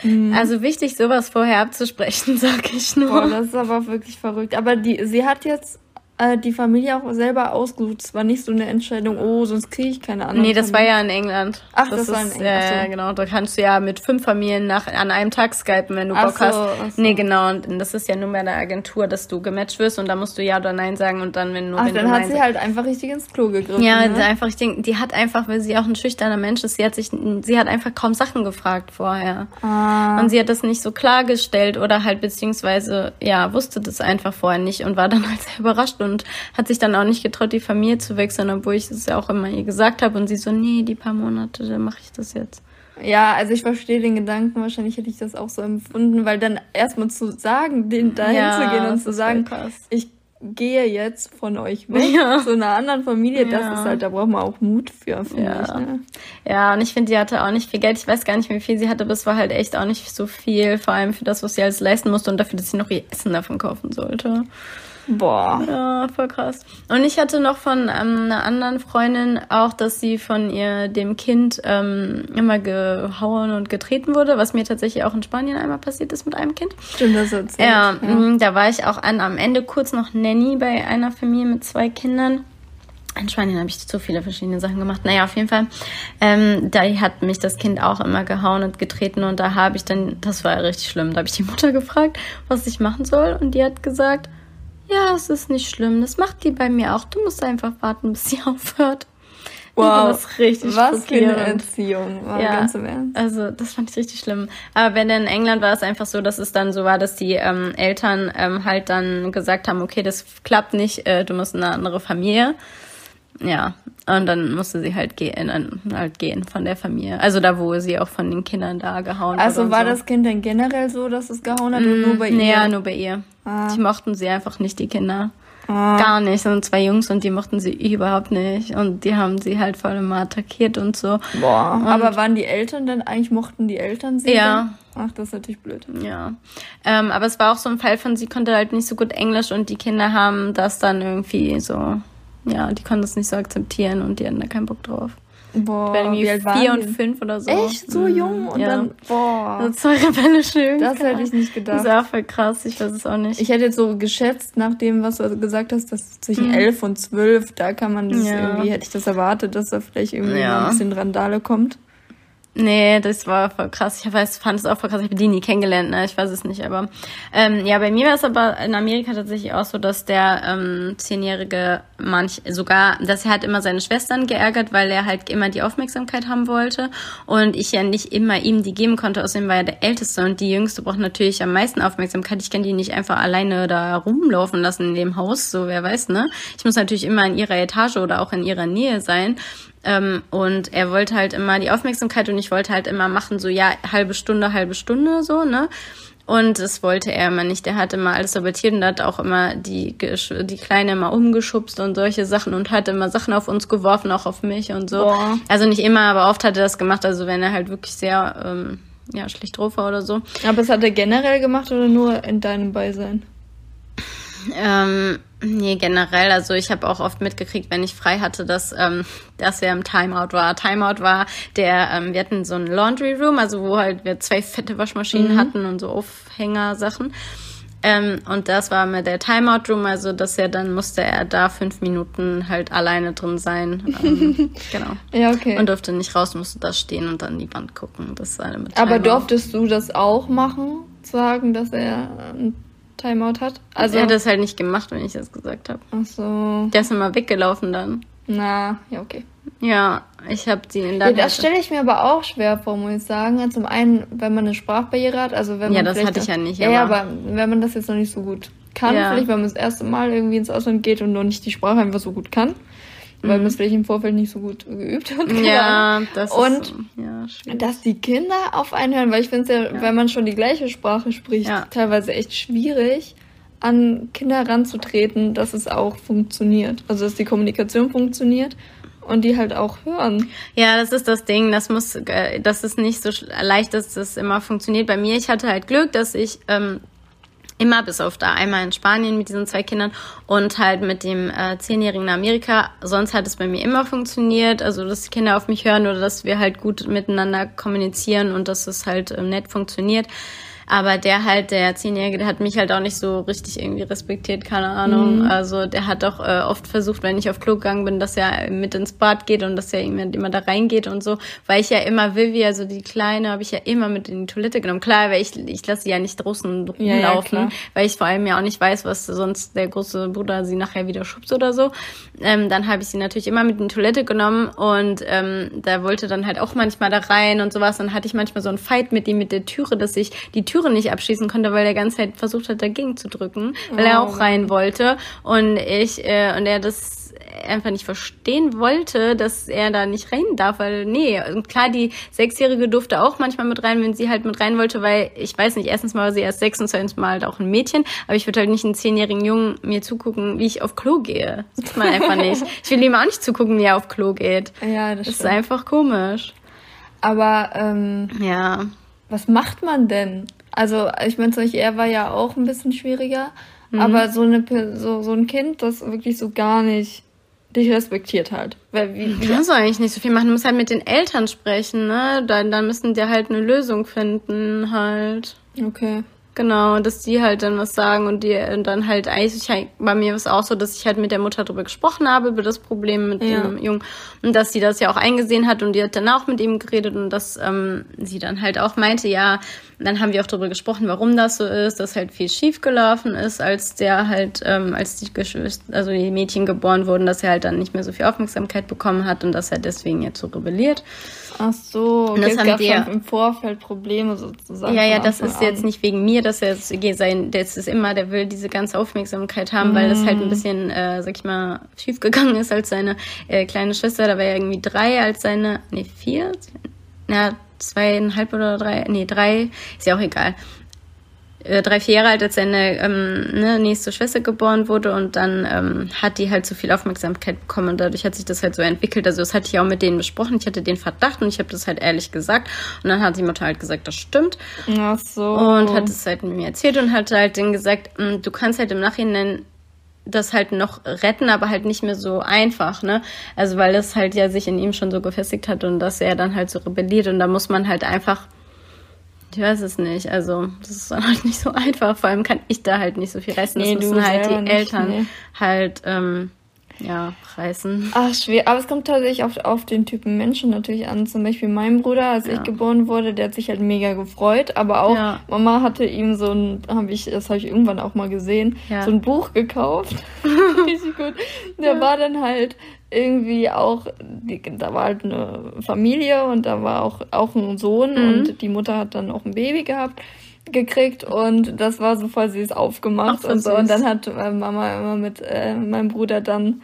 Mhm. Also wichtig, sowas vorher abzusprechen, sag ich nur. Boah, das ist aber wirklich verrückt. Aber die, sie hat jetzt äh, die Familie auch selber ausgesucht. Es war nicht so eine Entscheidung, oh, sonst kriege ich keine andere. Nee, das Familie. war ja in England. Ach, das, das war in England. Ja, ja, genau. Da kannst du ja mit fünf Familien nach, an einem Tag skypen, wenn du Bock so, hast. So. Nee, genau. Und das ist ja nur bei der Agentur, dass du gematcht wirst und da musst du Ja oder Nein sagen und dann, wenn nur Ach, wenn dann hat sie halt einfach richtig ins Klo gegriffen. Ja, ne? einfach, ich denke, die hat einfach, weil sie auch ein schüchterner Mensch ist, sie hat sich, sie hat einfach kaum Sachen gefragt vorher. Ah. Und sie hat das nicht so klargestellt oder halt beziehungsweise, ja, wusste das einfach vorher nicht und war dann halt sehr überrascht und hat sich dann auch nicht getraut, die Familie zu wechseln, obwohl ich es ja auch immer ihr gesagt habe. Und sie so, nee, die paar Monate, dann mache ich das jetzt. Ja, also ich verstehe den Gedanken, wahrscheinlich hätte ich das auch so empfunden, weil dann erstmal zu sagen, den dahin ja, zu gehen und zu sagen, ich gehe jetzt von euch weg Ja. zu einer anderen Familie, das Ja. ist halt, da braucht man auch Mut für, finde Ja. ich. Ne? Ja, und ich finde, sie hatte auch nicht viel Geld. Ich weiß gar nicht, wie viel sie hatte, aber es war halt echt auch nicht so viel, vor allem für das, was sie alles leisten musste und dafür, dass sie noch ihr Essen davon kaufen sollte. Boah. Ja, voll krass. Und ich hatte noch von ähm, einer anderen Freundin auch, dass sie von ihr dem Kind ähm, immer gehauen und getreten wurde, was mir tatsächlich auch in Spanien einmal passiert ist mit einem Kind. Stimmt, das erzählt. Ja, mh, da war ich auch an, am Ende kurz noch Nanny bei einer Familie mit zwei Kindern. In Spanien habe ich so viele verschiedene Sachen gemacht. Naja, auf jeden Fall. Ähm, da hat mich das Kind auch immer gehauen und getreten und da habe ich dann, das war richtig schlimm, da habe ich die Mutter gefragt, was ich machen soll und die hat gesagt, ja, es ist nicht schlimm, das macht die bei mir auch. Du musst einfach warten, bis sie aufhört. Wow. das richtig Was für eine. Erziehung. War Ja, ganz im Ernst. also das fand ich richtig schlimm. Aber wenn in England war es einfach so, dass es dann so war, dass die ähm, Eltern ähm, halt dann gesagt haben, okay, das klappt nicht, äh, du musst in eine andere Familie. Ja, und dann musste sie halt gehen, halt gehen von der Familie. Also da, wo sie auch von den Kindern da gehauen Also wurde. und war so. das Kind denn generell so, dass es gehauen hat oder nur bei nee, ihr? Ja, nur bei ihr. Ah. Die mochten sie einfach nicht, die Kinder. Ah. Gar nicht. Es sind zwei Jungs und die mochten sie überhaupt nicht. Und die haben sie halt voll immer attackiert und so. Boah. Aber waren die Eltern denn, eigentlich mochten die Eltern sie? Ja. denn? Ach, das ist natürlich blöd. Ja, ähm, aber es war auch so ein Fall von, sie konnte halt nicht so gut Englisch und die Kinder haben das dann irgendwie so, ja, die konnten das nicht so akzeptieren und die hatten da keinen Bock drauf. Boah, Weil irgendwie wie alt waren vier und fünf oder so. Echt? So Mhm, jung? Und ja. dann, boah. Das ist voll rebellisch irgendwie. Das hätte ich nicht Das ist gedacht. auch voll krass, ich weiß es auch nicht. Ich hätte jetzt so geschätzt, nach dem, was du gesagt hast, dass zwischen elf und zwölf, da kann man das Mhm. Ja. irgendwie, hätte ich das erwartet, dass da vielleicht irgendwie Ja. ein bisschen Randale kommt. Nee, das war voll krass. Ich weiß, fand es auch voll krass. Ich habe die nie kennengelernt, ne? Ich weiß es nicht. Aber ähm, ja, bei mir war es aber in Amerika tatsächlich auch so, dass der ähm, zehnjährige manch sogar, dass er halt immer seine Schwestern geärgert, weil er halt immer die Aufmerksamkeit haben wollte und ich ja nicht immer ihm die geben konnte. Außerdem war er der Älteste und die Jüngste braucht natürlich am meisten Aufmerksamkeit. Ich kann die nicht einfach alleine da rumlaufen lassen in dem Haus, so wer weiß, ne? Ich muss natürlich immer in ihrer Etage oder auch in ihrer Nähe sein. Ähm, und er wollte halt immer die Aufmerksamkeit und ich wollte halt immer machen, so ja, halbe Stunde, halbe Stunde, so, ne? Und das wollte er immer nicht. Der hat immer alles sabotiert und hat auch immer die, die Kleine immer umgeschubst und solche Sachen und hat immer Sachen auf uns geworfen, auch auf mich und so. Boah. Also nicht immer, aber oft hat er das gemacht. Also wenn er halt wirklich sehr, ähm, ja, schlecht drauf war oder so. Aber das hat er generell gemacht oder nur in deinem Beisein? Ähm, nee, generell. Also ich habe auch oft mitgekriegt, wenn ich frei hatte, dass, ähm, dass er im Timeout war. Timeout war der, ähm, wir hatten so ein Laundry Room, also wo halt wir zwei fette Waschmaschinen hatten und so Aufhängersachen. Ähm, und das war mit der Timeout Room, also dass er dann musste er da fünf Minuten halt alleine drin sein. Ähm, genau. Ja, okay. Und durfte nicht raus, musste da stehen und an die Wand gucken. Das ist eine mit Aber durftest du das auch machen? Sagen, dass er ein Timeout hat? Also Also, er hat das halt nicht gemacht, wenn ich das gesagt habe. ach so. Der ist immer weggelaufen dann. Na, ja, okay. Ja, ich habe die in Ja, der das stelle ich mir aber auch schwer vor, muss ich sagen. Zum einen, wenn man eine Sprachbarriere hat, also wenn Ja, man das vielleicht hatte ich ja nicht, Ja, ja, aber- aber wenn man das jetzt noch nicht so gut kann, Ja. vielleicht, wenn man das erste Mal irgendwie ins Ausland geht und noch nicht die Sprache einfach so gut kann, weil man es vielleicht im Vorfeld nicht so gut geübt hat. Mhm. Ja, das Und ist so, ja, schwierig. dass die Kinder auf einen hören, weil ich finde es ja, wenn man schon die gleiche Sprache spricht, Ja. teilweise echt schwierig, an Kinder heranzutreten, dass es auch funktioniert. Also dass die Kommunikation funktioniert und die halt auch hören. Ja, das ist das Ding. Das muss, äh, das ist nicht so leicht, dass das immer funktioniert. Bei mir, ich hatte halt Glück, dass ich ähm, immer bis auf da einmal in Spanien mit diesen zwei Kindern und halt mit dem äh, zehnjährigen in Amerika. Sonst hat es bei mir immer funktioniert. Also dass die Kinder auf mich hören oder dass wir halt gut miteinander kommunizieren und dass es halt ähm, nett funktioniert. Aber der halt, der Zehnjährige, der hat mich halt auch nicht so richtig irgendwie respektiert, keine Ahnung. Also der hat auch äh, oft versucht, wenn ich auf Klo gegangen bin, dass er mit ins Bad geht und dass er immer, immer da reingeht und so. Weil ich ja immer Vivi, also die Kleine, habe ich ja immer mit in die Toilette genommen. Klar, weil ich, ich lasse sie ja nicht draußen Ja, ja, rumlaufen, klar. weil ich vor allem ja auch nicht weiß, was sonst der große Bruder sie nachher wieder schubst oder so. Ähm, dann habe ich sie natürlich immer mit in die Toilette genommen und ähm, da wollte dann halt auch manchmal da rein und sowas. Dann hatte ich manchmal so einen Fight mit ihm mit der Türe, dass ich die Türe nicht abschließen konnte, weil er ganze Zeit versucht hat, dagegen zu drücken, weil er Oh auch rein wollte. Und ich, äh, und er das einfach nicht verstehen wollte, dass er da nicht rein darf, weil nee, und klar, die Sechsjährige durfte auch manchmal mit rein, wenn sie halt mit rein wollte, weil ich weiß nicht, erstens mal war sie erst sechs und zweitens mal halt auch ein Mädchen, aber ich würde halt nicht einen zehnjährigen Jungen mir zugucken, wie ich auf Klo gehe. Das tut man einfach nicht. Ich will ihm auch nicht zugucken, wie er auf Klo geht. Ja, das, das ist einfach komisch. Aber ähm, ja. Was macht man denn? Also, ich meine, zum Beispiel, er war ja auch ein bisschen schwieriger, mhm. aber so, eine, so, so ein Kind, das wirklich so gar nicht dich respektiert halt. Weil, wie, wie kannst du eigentlich nicht so viel machen. Du musst halt mit den Eltern sprechen, ne? Dann, dann müssen die halt eine Lösung finden, halt. Okay. Genau, dass die halt dann was sagen und die und dann halt eigentlich bei mir ist auch so, dass ich halt mit der Mutter darüber gesprochen habe über das Problem mit ja. dem Jungen und dass sie das ja auch eingesehen hat und die hat dann auch mit ihm geredet und dass ähm, sie dann halt auch meinte, ja, dann haben wir auch darüber gesprochen, warum das so ist, dass halt viel schief gelaufen ist, als der halt, ähm, als die Geschwister, also die Mädchen geboren wurden, dass er halt dann nicht mehr so viel Aufmerksamkeit bekommen hat und dass er deswegen jetzt so rebelliert. Ach so, okay, das gab wir, im Vorfeld Probleme sozusagen. Ja, ja, das ist an. jetzt nicht wegen mir, dass er sein, das ist immer, der will diese ganze Aufmerksamkeit haben, mm. weil das halt ein mhm. bisschen, äh, sag ich mal, schief gegangen ist als seine äh, kleine Schwester. Da war er irgendwie drei als seine, nee, vier, ja, zweieinhalb oder drei, nee, drei, ist ja auch egal. Äh, drei, vier Jahre alt, als seine ähm, ne, nächste Schwester geboren wurde und dann ähm, hat die halt so viel Aufmerksamkeit bekommen und dadurch hat sich das halt so entwickelt. Also das hatte ich auch mit denen besprochen. Ich hatte den Verdacht und ich habe das halt ehrlich gesagt und dann hat die Mutter halt gesagt, das stimmt. Ach so. Und hat es halt mit mir erzählt und hat halt denen gesagt, hm, du kannst halt im Nachhinein das halt noch retten, aber halt nicht mehr so einfach, ne? Also weil das halt ja sich in ihm schon so gefestigt hat und dass er dann halt so rebelliert und da muss man halt einfach, ich weiß es nicht, also das ist dann halt nicht so einfach, vor allem kann ich da halt nicht so viel reißen, nee, das müssen halt die nicht, Eltern nee. halt ähm, ja, reißen. Ach, schwer. Aber es kommt tatsächlich auf, auf den Typen Menschen natürlich an. Zum Beispiel mein Bruder, als ja. ich geboren wurde, der hat sich halt mega gefreut. Aber auch ja. Mama hatte ihm so ein, habe ich, das habe ich irgendwann auch mal gesehen, ja. so ein Buch gekauft. Richtig gut. Der war dann halt irgendwie auch, die, da war halt eine Familie und da war auch, auch ein Sohn mhm. und die Mutter hat dann auch ein Baby gehabt gekriegt und das war so voll süß aufgemacht Ach, und so. Süß. Und dann hat Mama immer mit äh, meinem Bruder dann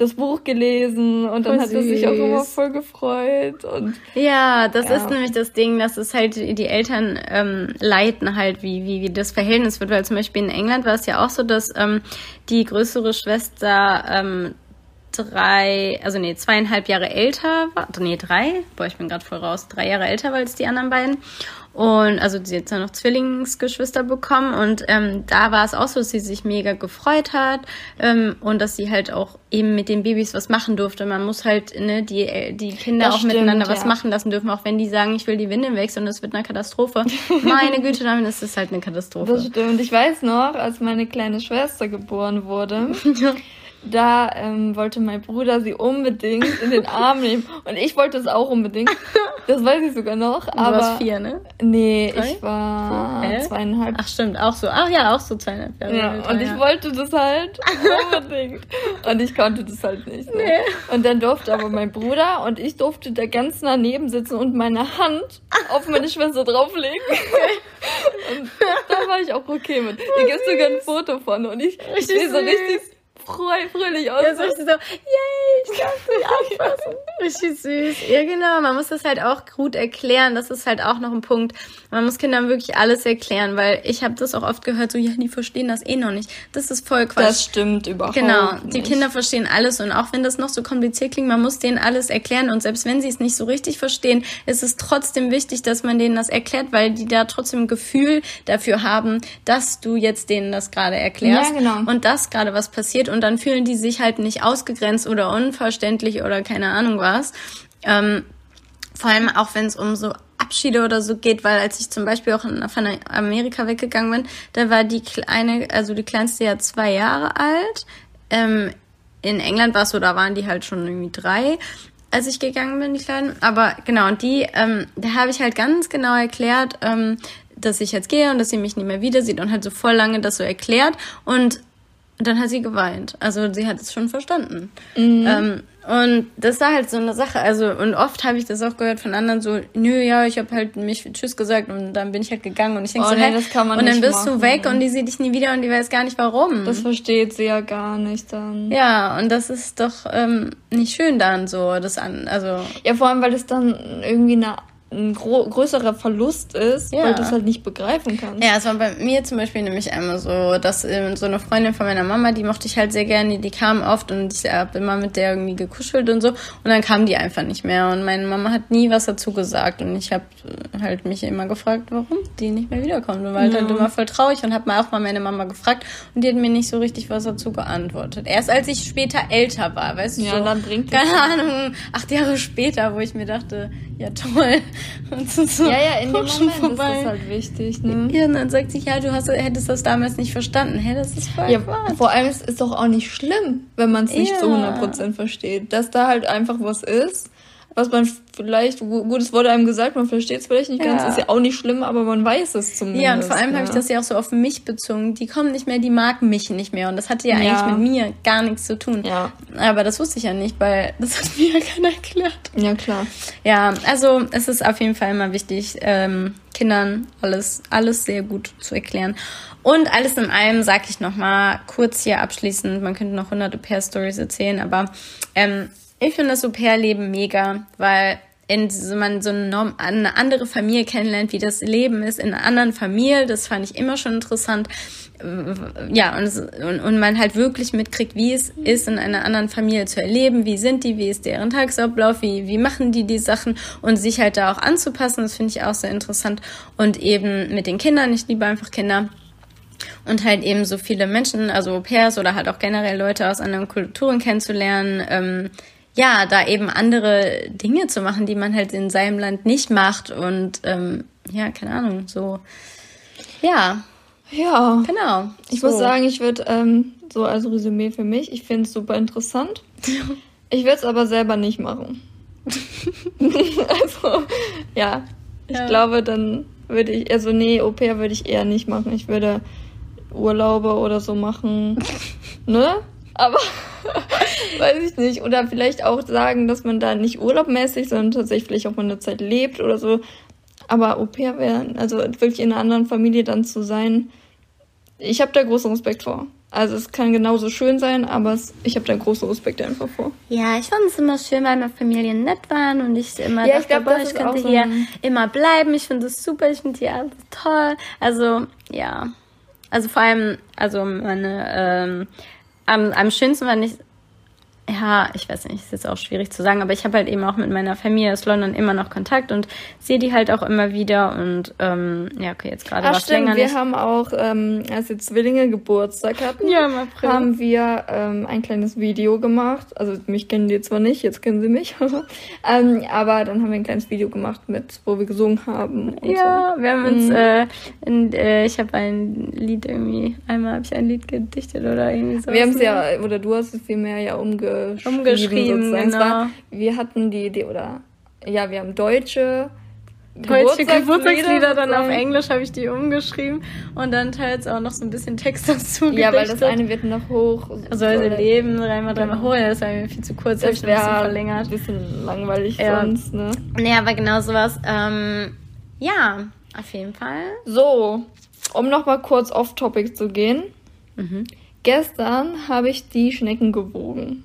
das Buch gelesen und dann voll hat er sich auch immer voll gefreut und ja das ja. ist nämlich das Ding dass es halt die Eltern ähm, leiten halt wie, wie wie das Verhältnis wird weil zum Beispiel in England war es ja auch so dass ähm, die größere Schwester ähm, drei, also nee, zweieinhalb Jahre älter war, nee, drei, boah, ich bin gerade voll raus, drei Jahre älter war als die anderen beiden. Und also sie hat dann noch Zwillingsgeschwister bekommen und ähm, da war es auch so, dass sie sich mega gefreut hat ähm, und dass sie halt auch eben mit den Babys was machen durfte. Man muss halt ne, die, die Kinder das auch stimmt, miteinander ja. was machen lassen dürfen, auch wenn die sagen, ich will die Windeln wechseln und es wird eine Katastrophe. Meine Güte, dann ist es halt eine Katastrophe. Das stimmt. Ich weiß noch, als meine kleine Schwester geboren wurde, da ähm, wollte mein Bruder sie unbedingt in den Arm nehmen. Und ich wollte es auch unbedingt. Das weiß ich sogar noch. Du aber warst vier, ne? Nee, Drei? ich war Elf? zweieinhalb. Ach stimmt, auch so. Ach ja, auch so zweieinhalb Jahre. Ja, und ich wollte das halt unbedingt. und ich konnte das halt nicht. Ne? Nee. Und dann durfte aber mein Bruder und ich durfte da ganz daneben sitzen und meine Hand auf meine Schwester drauflegen. und da war ich auch okay mit. Hier gibt sogar ein Foto von und ich, ich sehe so richtig freu, fröhlich aus. Ja, so richtig so, yay, ich darf dich anfassen. richtig süß. Ja, genau. Man muss das halt auch gut erklären. Das ist halt auch noch ein Punkt. Man muss Kindern wirklich alles erklären, weil ich habe das auch oft gehört, so, ja, die verstehen das eh noch nicht. Das ist voll Quatsch. Das stimmt überhaupt Genau. Nicht. Die Kinder verstehen alles und auch wenn das noch so kompliziert klingt, man muss denen alles erklären und selbst wenn sie es nicht so richtig verstehen, ist es trotzdem wichtig, dass man denen das erklärt, weil die da trotzdem ein Gefühl dafür haben, dass du jetzt denen das gerade erklärst. Ja, genau. Und dass gerade was passiert und dann fühlen die sich halt nicht ausgegrenzt oder unverständlich oder keine Ahnung was. Ähm, vor allem auch wenn es um so Abschiede oder so geht, weil als ich zum Beispiel auch von Amerika weggegangen bin, da war die kleine, also die kleinste ja zwei Jahre alt. Ähm, in England war es so, da waren die halt schon irgendwie drei, als ich gegangen bin, die Kleinen. Aber genau, und die, ähm, da habe ich halt ganz genau erklärt, ähm, dass ich jetzt gehe und dass sie mich nicht mehr wieder sieht und halt so voll lange das so erklärt. Und Und dann hat sie geweint. Also sie hat es schon verstanden. Mhm. Ähm, und das war halt so eine Sache. Also, und oft habe ich das auch gehört von anderen so, nö, ja, ich habe halt mich Tschüss gesagt und dann bin ich halt gegangen und ich denke oh, so, nee, hä? das kann man und dann bist machen. du weg und die sieht dich nie wieder und die weiß gar nicht warum. Das versteht sie ja gar nicht dann. ja, und das ist doch ähm, nicht schön dann so, das an, also. Ja, vor allem, weil es dann irgendwie eine, ein größerer Verlust ist, Ja. weil du es halt nicht begreifen kannst. Ja, es war bei mir zum Beispiel nämlich einmal so, dass ähm, so eine Freundin von meiner Mama, die mochte ich halt sehr gerne, die kam oft und ich habe immer mit der irgendwie gekuschelt und so. Und dann kam die einfach nicht mehr. Und meine Mama hat nie was dazu gesagt. Und ich habe halt mich immer gefragt, warum die nicht mehr wiederkommt. Und war halt, halt immer voll traurig und habe mal auch mal meine Mama gefragt. Und die hat mir nicht so richtig was dazu geantwortet. Erst als ich später älter war, weißt du, Ja, so, dann bringt keine Ahnung, acht Jahre später, wo ich mir dachte, ja toll. Und ist so Ja, ja, in dem Moment ist vorbei. das halt wichtig, ne? Ja, und dann sagt sie, ja, du hast, hättest das damals nicht verstanden. Hä, das ist voll Ja, Quatsch. vor allem ist es doch auch nicht schlimm, wenn man es nicht zu Ja. 100% versteht. Dass da halt einfach was ist, was man vielleicht, gu- gut, es wurde einem gesagt, man versteht es vielleicht nicht ganz, Ja. ist ja auch nicht schlimm, aber man weiß es zumindest. Ja, und vor allem ja. habe ich das ja auch so auf mich bezogen. Die kommen nicht mehr, die mag mich nicht mehr. Und das hatte ja, Ja. eigentlich mit mir gar nichts zu tun. Ja, Aber das wusste ich ja nicht, weil das hat mir ja keiner erklärt. ja klar. Ja, also es ist auf jeden Fall immer wichtig, ähm, Kindern alles, alles sehr gut zu erklären. Und alles in allem sage ich nochmal kurz hier abschließend, man könnte noch hunderte Pair-Stories erzählen, aber ähm, ich finde das Au-pair-Leben mega, weil in man so eine, eine andere Familie kennenlernt, wie das Leben ist in einer anderen Familie, das fand ich immer schon interessant. Ja, und, es- und, und man halt wirklich mitkriegt, wie es ist, in einer anderen Familie zu erleben, wie sind die, wie ist deren Tagesablauf, wie, wie machen die die Sachen? Und sich halt da auch anzupassen, das finde ich auch sehr interessant. Und eben mit den Kindern, ich liebe einfach Kinder, und halt eben so viele Menschen, also Au pairs oder halt auch generell Leute aus anderen Kulturen kennenzulernen, ähm, ja, da eben andere Dinge zu machen, die man halt in seinem Land nicht macht und ähm, ja, keine Ahnung, so ja, Ja. genau. Ich so. muss sagen, ich würde, ähm, so als Resümee für mich, ich finde es super interessant. Ich würde es aber selber nicht machen. also, ja. Ich Ja. glaube, dann würde ich, also nee, Au pair würde ich eher nicht machen. Ich würde Urlaube oder so machen. ne? Aber weiß ich nicht. Oder vielleicht auch sagen, dass man da nicht urlaubmäßig, sondern tatsächlich vielleicht auch mal eine Zeit lebt oder so. Aber Au pair wäre, also wirklich in einer anderen Familie dann zu sein, ich habe da großen Respekt vor. Also es kann genauso schön sein, aber es, ich habe da großen Respekt einfach vor. Ja, ich fand es immer schön, weil meine Familien nett waren und ich immer Ja, ich dachte, glaub, boah, das ich könnte so hier immer bleiben. Ich finde es super, ich finde hier alles toll. Also, ja. Also vor allem, also meine, ähm, am, am schönsten fand ich, ja, ich weiß nicht, ist jetzt auch schwierig zu sagen, aber ich habe halt eben auch mit meiner Familie aus London immer noch Kontakt und sehe die halt auch immer wieder und ähm, ja, okay, jetzt gerade was stimmt, länger wir nicht. haben auch, ähm, als die Zwillinge Geburtstag hatten, Ja, im April. haben wir ähm, ein kleines Video gemacht. Also mich kennen die zwar nicht, jetzt kennen sie mich, ähm, aber dann haben wir ein kleines Video gemacht, mit, wo wir gesungen haben. Und Ja, wir haben uns, Mhm. äh, in, äh, ich habe ein Lied irgendwie, einmal habe ich ein Lied gedichtet oder irgendwie so. so. Wir haben es ja, oder du hast es vielmehr ja umgeschrieben. Umgeschrieben, sozusagen. Genau. war, wir hatten die Idee, oder ja, wir haben deutsche Deutsche Geburtstagslieder dann auf. Englisch habe ich die umgeschrieben und dann teils auch noch so ein bisschen Text dazu Ja, weil das gedichtet. eine wird noch hoch. Also also Leben, dreimal, dreimal Genau. hoch, ja, das war mir viel zu kurz, habe ich Das noch ein bisschen wäre verlängert. ein bisschen langweilig Ja. sonst, ne? Nee, aber genau sowas. Ähm, ja, auf jeden Fall. So, um nochmal kurz off-topic zu gehen. Mhm. Gestern habe ich die Schnecken gewogen.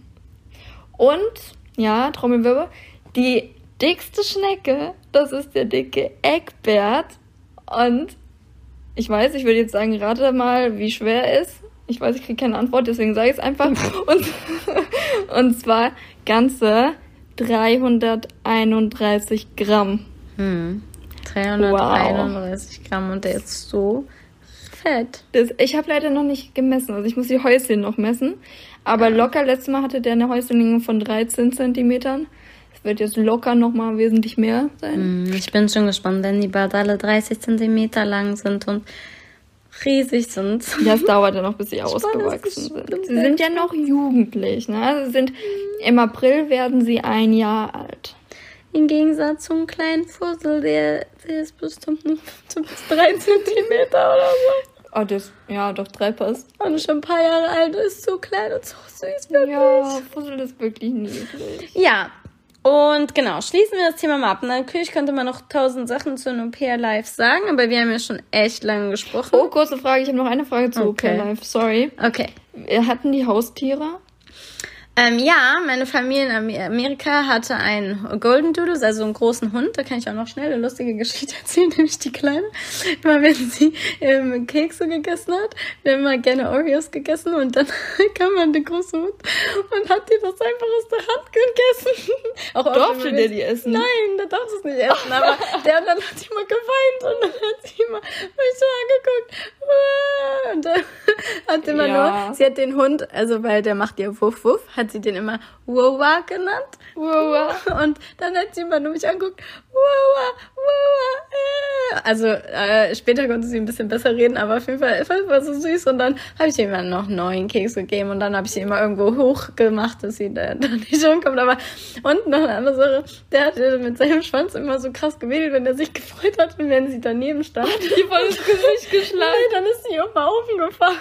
Und, ja, Trommelwirbel, die dickste Schnecke, das ist der dicke Eckbert. Und ich weiß, ich würde jetzt sagen, rate mal, wie schwer er ist. Ich weiß, ich kriege keine Antwort, deswegen sage ich es einfach. Und, und zwar ganze 331 Gramm. Hm. 331 Gramm und der ist so fett. Das, ich habe leider noch nicht gemessen. Also ich muss die Häuschen noch messen. Aber locker, letztes Mal hatte der eine Häuschenlänge von 13 Zentimetern. Es wird jetzt locker noch mal wesentlich mehr sein. Hm, Ich bin schon gespannt, wenn die bald alle 30 Zentimeter lang sind und riesig sind. Das dauert ja noch, bis sie Spannend, ausgewachsen sind. Sie sind ja noch jugendlich. Ne? Also sie sind, Im April werden sie ein Jahr alt. Im Gegensatz zum kleinen Fussel, der, der ist bis zum, zum bis drei Zentimeter oder so. Oh, das, ja, doch, drei passt. Und schon ein paar Jahre alt, ist so klein und so süß, wirklich. Ja, Fussel ist wirklich niedlich. Ja, und genau, schließen wir das Thema mal ab. Natürlich könnte man noch tausend Sachen zu einem Pair Life sagen, aber wir haben ja schon echt lange gesprochen. Oh, kurze Frage, ich habe noch eine Frage zu Okay. okay. Life, sorry. Okay. Wir hatten die Haustiere? Ähm, ja, meine Familie in Amer- Amerika hatte einen Golden Doodle, also einen großen Hund. Da kann ich auch noch schnell eine lustige Geschichte erzählen, nämlich die Kleine. Immer wenn sie ähm, Kekse gegessen hat, haben immer gerne Oreos gegessen und dann kam man der große Hund und hat die das einfach aus der Hand gegessen. Auch Durfte der die essen? Nein, der darf es nicht essen, aber der und dann hat sie immer geweint und dann hat sie immer mich so angeguckt. Und dann hat immer Ja. nur, sie hat den Hund, also weil der macht ja Wuff Wuff, hat sie den immer Wawa genannt. Wow. Und dann hat sie immer nur mich angeguckt, Wawa, Wawa, äh. Also äh, später konnte sie ein bisschen besser reden, aber auf jeden Fall war so süß. Und dann habe ich ihr immer noch neuen Keks gegeben und dann habe ich sie immer irgendwo hochgemacht, dass sie da, da nicht rumkommt. Aber und noch eine andere Sache, der hat mit seinem Schwanz immer so krass gewedelt, wenn er sich gefreut hat und wenn sie daneben stand. Die voll ins Gesicht geschlagen. Nein, dann ist sie auf den Haufen gefallen.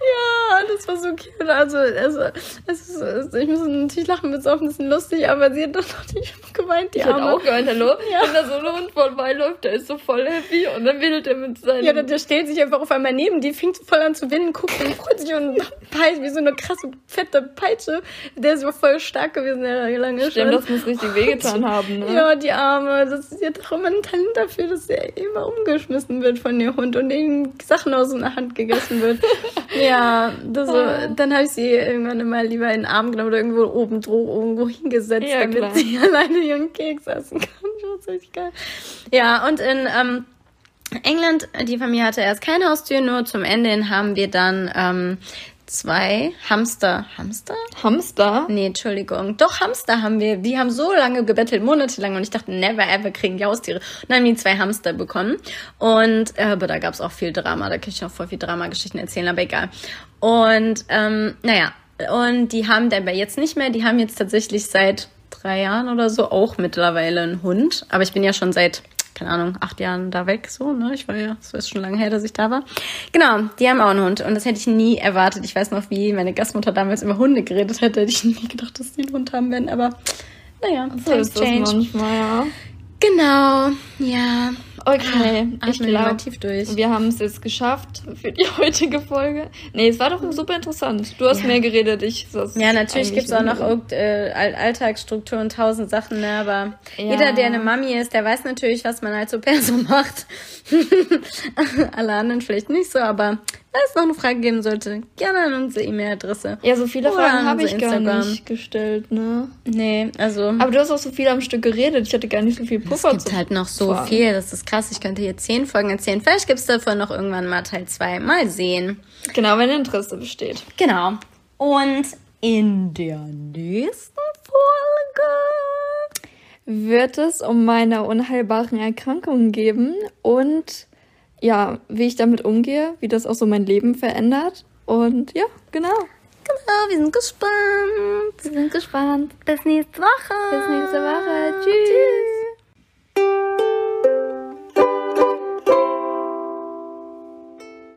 ja, das war so cute. Also, also, es, ich muss natürlich lachen, wird auch ein bisschen lustig, aber sie hat dann natürlich geweint, die Ich Arme. auch gemeint, hallo? Ja. Wenn da so ein Hund vorbeiläuft, der ist so voll happy und dann wedelt er mit seinen... Ja, der, der stellt sich einfach auf einmal neben die, fängt voll an zu winden, guckt und freut sich und peitscht wie so eine krasse, fette Peitsche. Der ist aber voll stark gewesen, der lange Stimmt, schon. das muss richtig wehgetan haben, ne? Ja, die Arme. Das ist ja doch immer ein Talent dafür, dass der immer umgeschmissen wird von dem Hund und den Sachen aus der Hand gegessen wird. ja, das so, dann habe ich sie irgendwann immer lieber in den Arm genommen oder irgendwo oben dro irgendwo hingesetzt, Ja, damit klar. sie alleine ihren Keks essen kann. Das ist richtig geil. Ja, und in ähm, England, die Familie hatte erst keine Haustür, nur zum Ende hin haben wir dann ähm, zwei Hamster. Hamster? Hamster? Nee, Entschuldigung. Doch, Hamster haben wir. Die haben so lange gebettelt, monatelang. Und ich dachte, never ever kriegen die Haustiere. Und dann haben die zwei Hamster bekommen. Und, äh, aber da gab's auch viel Drama. Da kann ich noch voll viel Dramageschichten erzählen, aber egal. Und, ähm, naja. Und die haben dabei jetzt nicht mehr. Die haben jetzt tatsächlich seit drei Jahren oder so auch mittlerweile einen Hund. Aber ich bin ja schon seit keine Ahnung, acht Jahren da weg, so, ne? Ich war ja, so ist schon lange her, dass ich da war. Genau, die haben auch einen Hund und das hätte ich nie erwartet. Ich weiß noch, wie meine Gastmutter damals über Hunde geredet hätte, hätte ich nie gedacht, dass die einen Hund haben werden, aber naja, So ist das change. manchmal, ja. Genau, ja. Okay, ich wir mal glaube, tief durch. wir haben es jetzt geschafft für die heutige Folge. Nee, es war doch super interessant. Du hast Ja. mehr geredet, ich saß Ja, natürlich eigentlich gibt's auch noch äh, All- Alltagsstrukturen, tausend Sachen, ne? aber Ja. jeder, der eine Mami ist, der weiß natürlich, was man als Au pair so macht. Alle anderen vielleicht nicht so, aber wenn es noch eine Frage geben sollte, gerne an unsere E-Mail-Adresse. Ja, so viele Oder Fragen habe ich gar Instagram. nicht gestellt, ne? Nee, also Aber du hast auch so viel am Stück geredet. Ich hatte gar nicht so viel es Puffer gibt zu halt noch so Fragen. viel, das ist krass. Ich könnte hier zehn Folgen erzählen. Vielleicht gibt's davon noch irgendwann mal Teil zwei. Mal sehen. Genau, wenn Interesse besteht. Genau. Und in der nächsten Folge Wird es um meine unheilbaren Erkrankungen geben und ja, wie ich damit umgehe, wie das auch so mein Leben verändert. Und ja, genau. Genau, wir sind gespannt. Wir sind gespannt. Bis nächste Woche. Bis nächste Woche. Tschüss.